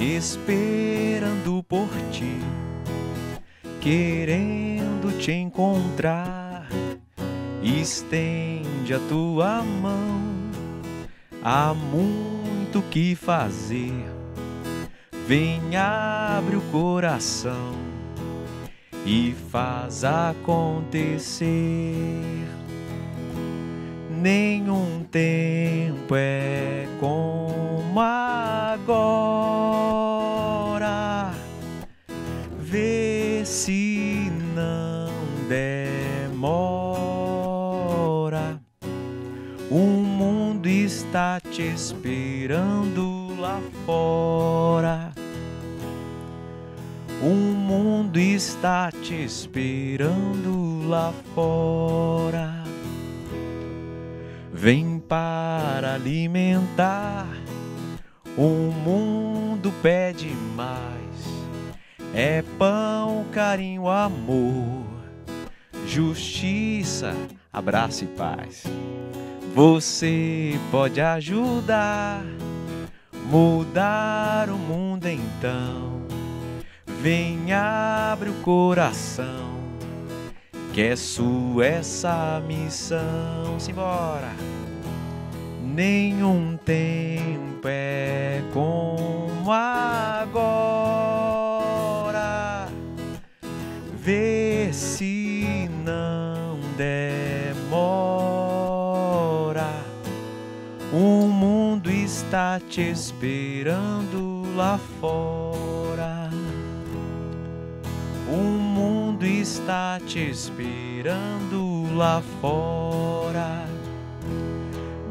esperando por ti, querendo te encontrar. Estende a tua mão, há muito que fazer. Vem, abre o coração e faz acontecer. Nenhum tempo é como agora. Vê se não demora. O mundo está te esperando lá fora. O mundo está te esperando lá fora. vem para alimentar. O mundo pede mais. É pão, carinho, amor, justiça, abraço e paz. Você pode ajudar, mudar o mundo então. Vem, abre o coração, que é sua essa missão. Simbora! Nenhum tempo é como agora. Vê se não demora. O mundo está te esperando lá fora. O mundo está te esperando lá fora.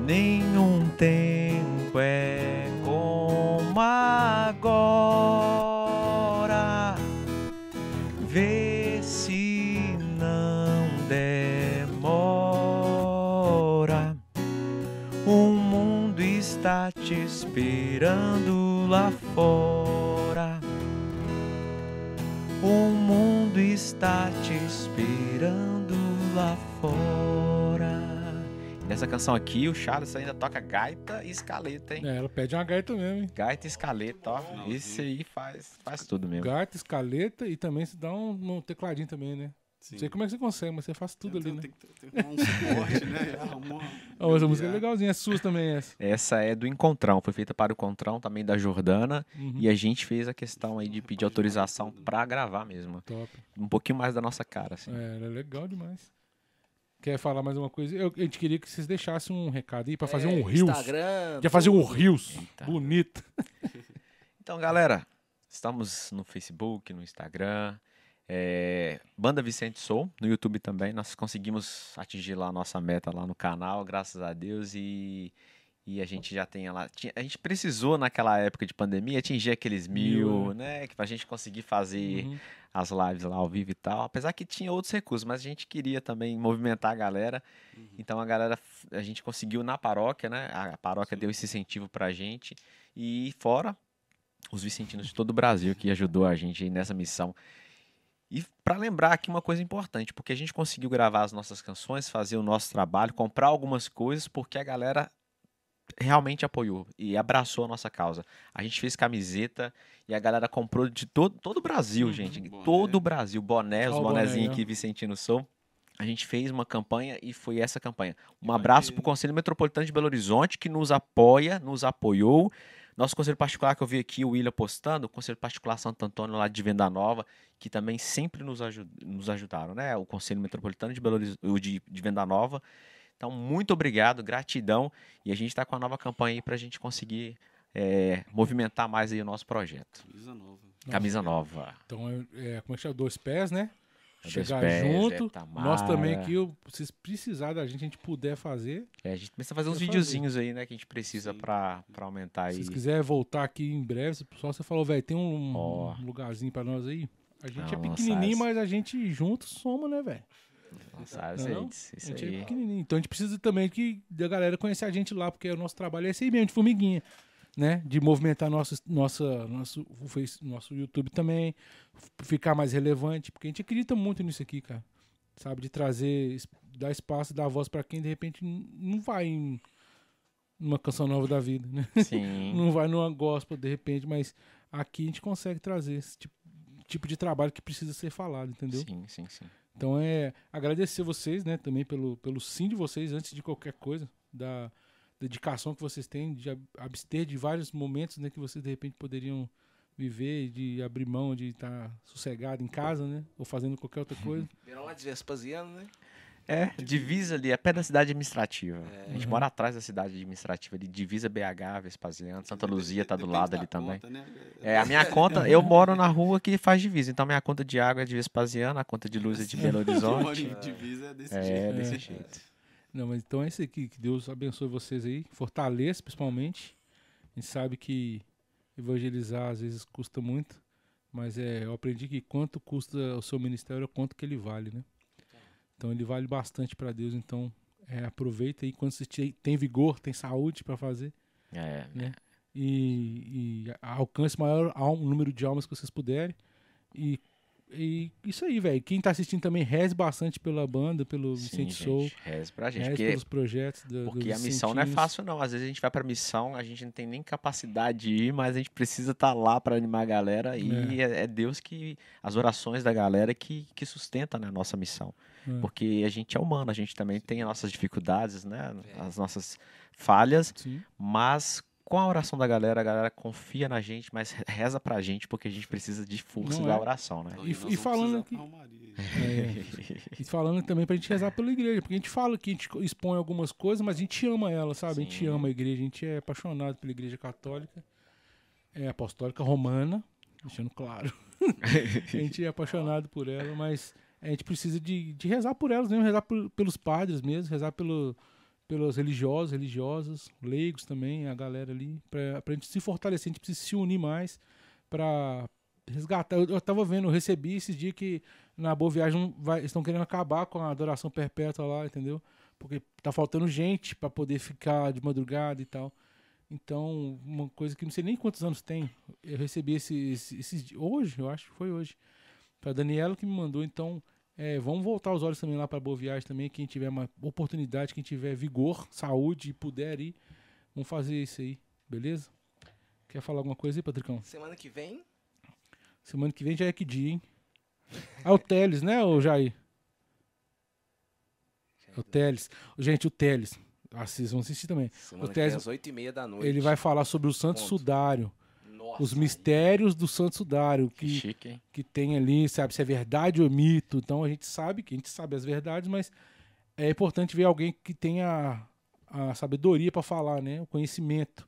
Nenhum tempo é como agora. Vê se não demora. O mundo está te esperando lá fora. O mundo está te esperando lá fora. Nessa canção aqui, o Charles ainda toca gaita e escaleta, hein? É, ela pede uma gaita mesmo, hein? Gaita e escaleta, ó. Esse aí faz, faz tudo mesmo. Gaita, escaleta e também se dá um, um tecladinho também, né? Não sei como é que você consegue, mas você faz tudo ali, né? Tem, que arrumar um suporte, né? Arrumar Ah, mas a música é legalzinha, é sua também essa. Essa é do Encontrão, foi feita para o Encontrão, também da Jordana. Uhum. E a gente fez a questão aí de pedir autorização pra gravar mesmo. Top. Um pouquinho mais da nossa cara, assim. É, ela é legal demais. Quer falar mais uma coisa? Eu, a gente queria que vocês deixassem um recado aí pra fazer É, um Rios. Instagram. Quer fazer um. Rios. Eita. Bonito. Então, galera, estamos no Facebook, no Instagram. É, Banda Vicente Soul, no YouTube também. Nós conseguimos atingir lá a nossa meta lá no canal, graças a Deus. E, e a gente já tem lá. A gente precisou, naquela época de pandemia, atingir aqueles mil, Mil, né? Que pra gente conseguir fazer Uhum. as lives lá ao vivo e tal. Apesar que tinha outros recursos, mas a gente queria também movimentar a galera. Então a galera, a gente conseguiu na paróquia, né? A paróquia deu esse incentivo pra gente. E fora os vicentinos de todo o Brasil que ajudou a gente aí nessa missão. E para lembrar aqui uma coisa importante, porque a gente conseguiu gravar as nossas canções, fazer o nosso trabalho, comprar algumas coisas, porque a galera realmente apoiou e abraçou a nossa causa. A gente fez camiseta e a galera comprou de todo, todo o Brasil, Uhum. gente. Boné. Todo o Brasil. Boné, os Ó o boné bonézinhos aqui, Vicentino Sou. A gente fez uma campanha e foi essa campanha. Um abraço para o Conselho Metropolitano de Belo Horizonte, que nos apoia, nos apoiou. Nosso conselho particular que eu vi aqui, o William postando, o Conselho Particular Santo Antônio lá de Venda Nova, que também sempre nos, aju- nos ajudaram, né? O Conselho Metropolitano de, Belo Horiz- o de, de Venda Nova. Então, muito obrigado, gratidão. E a gente está com a nova campanha aí para a gente conseguir é, movimentar mais aí o nosso projeto. Camisa nova. Camisa nova. Então, é, é, como é que chama? Dois pés, né? É Chegar Pés, junto. é Tamara. Nós também aqui, eu- se vocês precisarem da gente, a gente puder fazer. É, a gente precisa fazer uns videozinhos aí, né? Que a gente precisa para aumentar Se aí. vocês quiserem voltar aqui em breve, se- só você falou, velho, tem um, um lugarzinho pra nós aí. A gente é Não, pequenininho, lançar mas a gente juntos soma, né, velho? Nossa, Não, não? isso, A gente é aí. pequenininho. Então a gente precisa também que da galera conhecer a gente lá, porque o nosso trabalho é esse aí mesmo, de formiguinha. Né? De movimentar nosso, nossa, nosso, nosso YouTube também, ficar mais relevante, porque a gente acredita muito nisso aqui, cara. Sabe? De trazer, dar espaço, dar voz pra quem de repente não vai em numa canção nova da vida, né? Sim. Não vai numa gospel de repente, mas aqui a gente consegue trazer esse tipo, tipo de trabalho que precisa ser falado, entendeu? Sim, sim, sim. Então é agradecer vocês, né, também pelo, pelo sim de vocês antes de qualquer coisa, da dedicação que vocês têm de ab- abster de vários momentos, né, que vocês de repente poderiam viver, de abrir mão de estar sossegado em casa, né, ou fazendo qualquer outra coisa. Vieram lá de Vespasiano, né? É, divisa ali, é pé da cidade administrativa. A gente Uhum. mora atrás da cidade administrativa ali, divisa BH, Vespasiano, Santa Luzia tá do lado ali também. conta, né? É, a minha conta, eu moro na rua que faz divisa, então minha conta de água é de Vespasiano, a conta de luz é de Belo Horizonte. em divisa é desse É, jeito. desse É. jeito. Não, mas então é isso aqui, que Deus abençoe vocês aí, fortaleça principalmente. A gente sabe que evangelizar às vezes custa muito, mas é, eu aprendi que quanto custa o seu ministério é quanto que ele vale, né? Então ele vale bastante para Deus, então É, aproveita aí quando você te- tem vigor, tem saúde para fazer. É, Né? E, e alcance o maior al- número de almas que vocês puderem. E, e isso aí, velho. Quem tá assistindo também, reze bastante pela banda, pelo sim, Vicente gente, Soul. reze pra gente, Reze porque pelos projetos do, Porque dos a missão não é fácil, não. Às vezes a gente vai pra missão, a gente não tem nem capacidade de ir, mas a gente precisa estar lá pra animar a galera. E é, é Deus que. As orações da galera que, que sustenta né, a nossa missão. É. Porque a gente é humano, a gente também tem as nossas dificuldades, né? É. As nossas falhas, Sim. mas. Com a oração da galera, a galera confia na gente, mas reza pra gente, porque a gente precisa de força Não da é? oração, né? E- e falando aqui-. É. E falando também pra gente rezar pela igreja, porque a gente fala que a gente expõe algumas coisas, mas a gente ama ela, sabe? A gente Sim. ama a igreja, a gente é apaixonado pela igreja católica, é apostólica romana, deixando claro. a gente é apaixonado por ela, mas a gente precisa de, de rezar por elas mesmo, rezar por- pelos padres mesmo, rezar pelo, pelos religiosos, religiosas, leigos também, a galera ali, pra, pra gente se fortalecer, a gente precisa se unir mais pra resgatar. Eu, eu tava vendo, eu recebi esses dias que na Boa Viagem vai, estão querendo acabar com a adoração perpétua lá, entendeu? Porque tá faltando gente pra poder ficar de madrugada e tal. Então, uma coisa que não sei nem quantos anos tem. Eu recebi esse, esse- esses di- hoje, eu acho que foi hoje. Foi a Daniela que me mandou, então é, vamos voltar os olhos também lá para Boa Viagem também, quem tiver uma oportunidade, quem tiver vigor, saúde e puder ir, vamos fazer isso aí, beleza? Quer falar alguma coisa aí, Patricão? Semana que vem, Semana que vem já é que dia, hein? Ah, o Teles, né, ô Jair? O Teles. Gente, o Teles. Ah, vocês vão assistir também. semana O Tese- às 8h30 da noite. Ele vai falar sobre o Santo Ponto. Sudário. Nossa, Os mistérios do Santo Sudário. Que Que, chique, que tem ali, sabe, se é verdade ou mito. Então a gente sabe que a gente sabe as verdades, mas é importante ver alguém que tenha a, sabedoria para falar, né? O conhecimento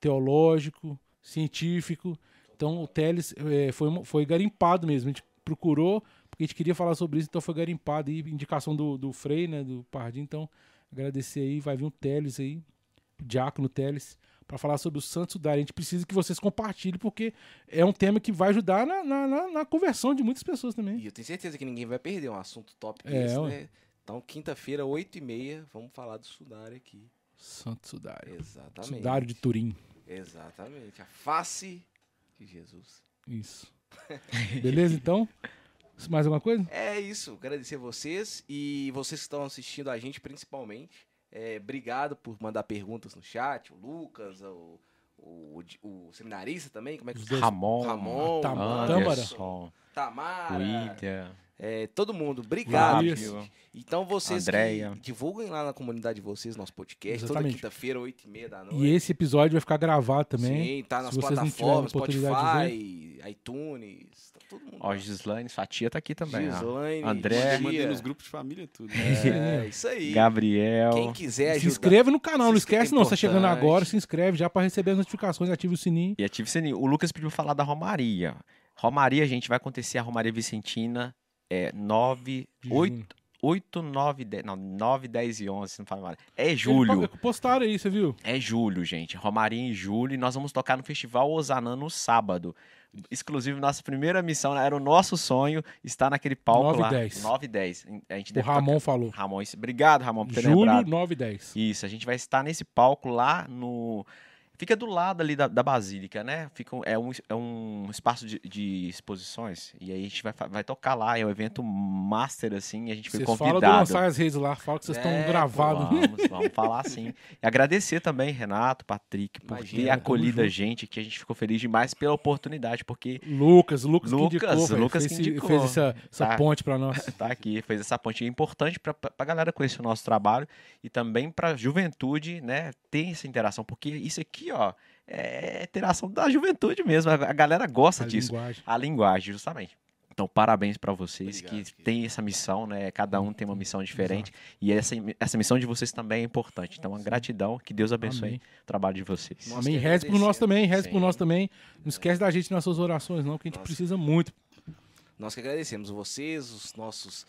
teológico, científico. Então o Teles eh, foi, foi garimpado mesmo. A gente procurou, porque a gente queria falar sobre isso, então foi garimpado aí, indicação do, do Frei, né? Do Pardinho. Então, agradecer aí, vai vir um Teles aí, o Diácono Teles, para falar sobre o Santo Sudário. A gente precisa que vocês compartilhem, porque é um tema que vai ajudar na, na, na- na conversão de muitas pessoas também. E eu tenho certeza que ninguém vai perder um assunto top É, desse, ué. né? Então, quinta-feira, 8h30, vamos falar do Sudário aqui. Santo Sudário. Exatamente. Sudário de Turim. Exatamente. A face de Jesus. Isso. Beleza, então? Mais alguma coisa? É isso. Agradecer vocês e vocês que estão assistindo a gente, principalmente. É, obrigado por mandar perguntas no chat. O Lucas, o, o, o seminarista também. Como é que dois. Ramon, Ramon, Tam- Anderson, Tamara. William, É, todo mundo. Obrigado. Então vocês divulguem lá na comunidade de vocês nosso podcast. Exatamente. Toda quinta-feira, 8h30 da noite. E esse episódio vai ficar gravado também. Sim, tá Se nas plataformas, Spotify, iTunes, tá todo mundo. ó, Gislaine, Fatia tá aqui também, ó. Gislaine, André. Mandei nos grupos de família tudo. É, isso aí. Gabriel. Quem quiser Se ajudar. inscreve no canal, Se não esquece não. Você tá chegando agora, se inscreve já para receber as notificações, ative o sininho. E ative o sininho. O Lucas pediu falar da Romaria. Romaria, gente, vai acontecer a Romaria Vicentina é 9, de 8, junho. 8, 9, 10, não, 9, 10 e 11, se não fala mal. É julho. po- Postaram aí, você viu? É julho, gente. Romaria em julho e nós vamos tocar no Festival Osanã no sábado. Exclusivo, nossa primeira missão, era o nosso sonho estar naquele palco 9 e lá. 10. 9 e 10. A gente O Ramon tocar- falou. Ramon, obrigado, Ramon, por ter Julho, lembrado. 9 e 10. Isso, a gente vai estar nesse palco lá no. Fica do lado ali da, da Basílica, né? Fica, é, um, é um espaço de, de exposições. E aí a gente vai, vai tocar lá. É um evento master, assim. E a gente foi Vocês falam de convidado. lançar as redes lá, fala que vocês estão É, gravados. Vamos, vamos falar sim. E agradecer também, Renato, Patrick, por Imagina, ter tamo acolhido a junto. gente, que a gente ficou feliz demais pela oportunidade, porque Lucas, Lucas, que Lucas, indicou. Lucas fez, que indicou. fez essa, essa Tá. ponte pra nós. tá aqui, fez essa ponte importante para a galera conhecer o nosso trabalho e também para a juventude, né, ter essa interação, porque isso aqui, ó, é interação da juventude mesmo, a galera gosta A disso. linguagem. A linguagem, justamente. Então, parabéns para vocês Obrigado, que querido. têm essa missão, né? Cada um tem uma missão diferente e essa, essa missão de vocês também é importante. Então, uma gratidão, que Deus abençoe Amém. o trabalho de vocês. Nós Amém. que Reze por nós também, reze por nós também. Não esquece da gente nas suas orações, não, que a gente Nossa. precisa muito. Nós que agradecemos vocês, os nossos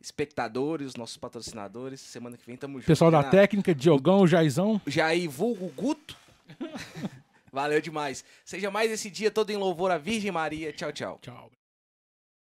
espectadores, os nossos patrocinadores. Semana que vem tamo junto. Pessoal da Renato. técnica, Diogão, Jaizão. Jair Vulgo Guto. Valeu demais. Seja mais esse dia todo em louvor à Virgem Maria. Tchau, tchau. Tchau.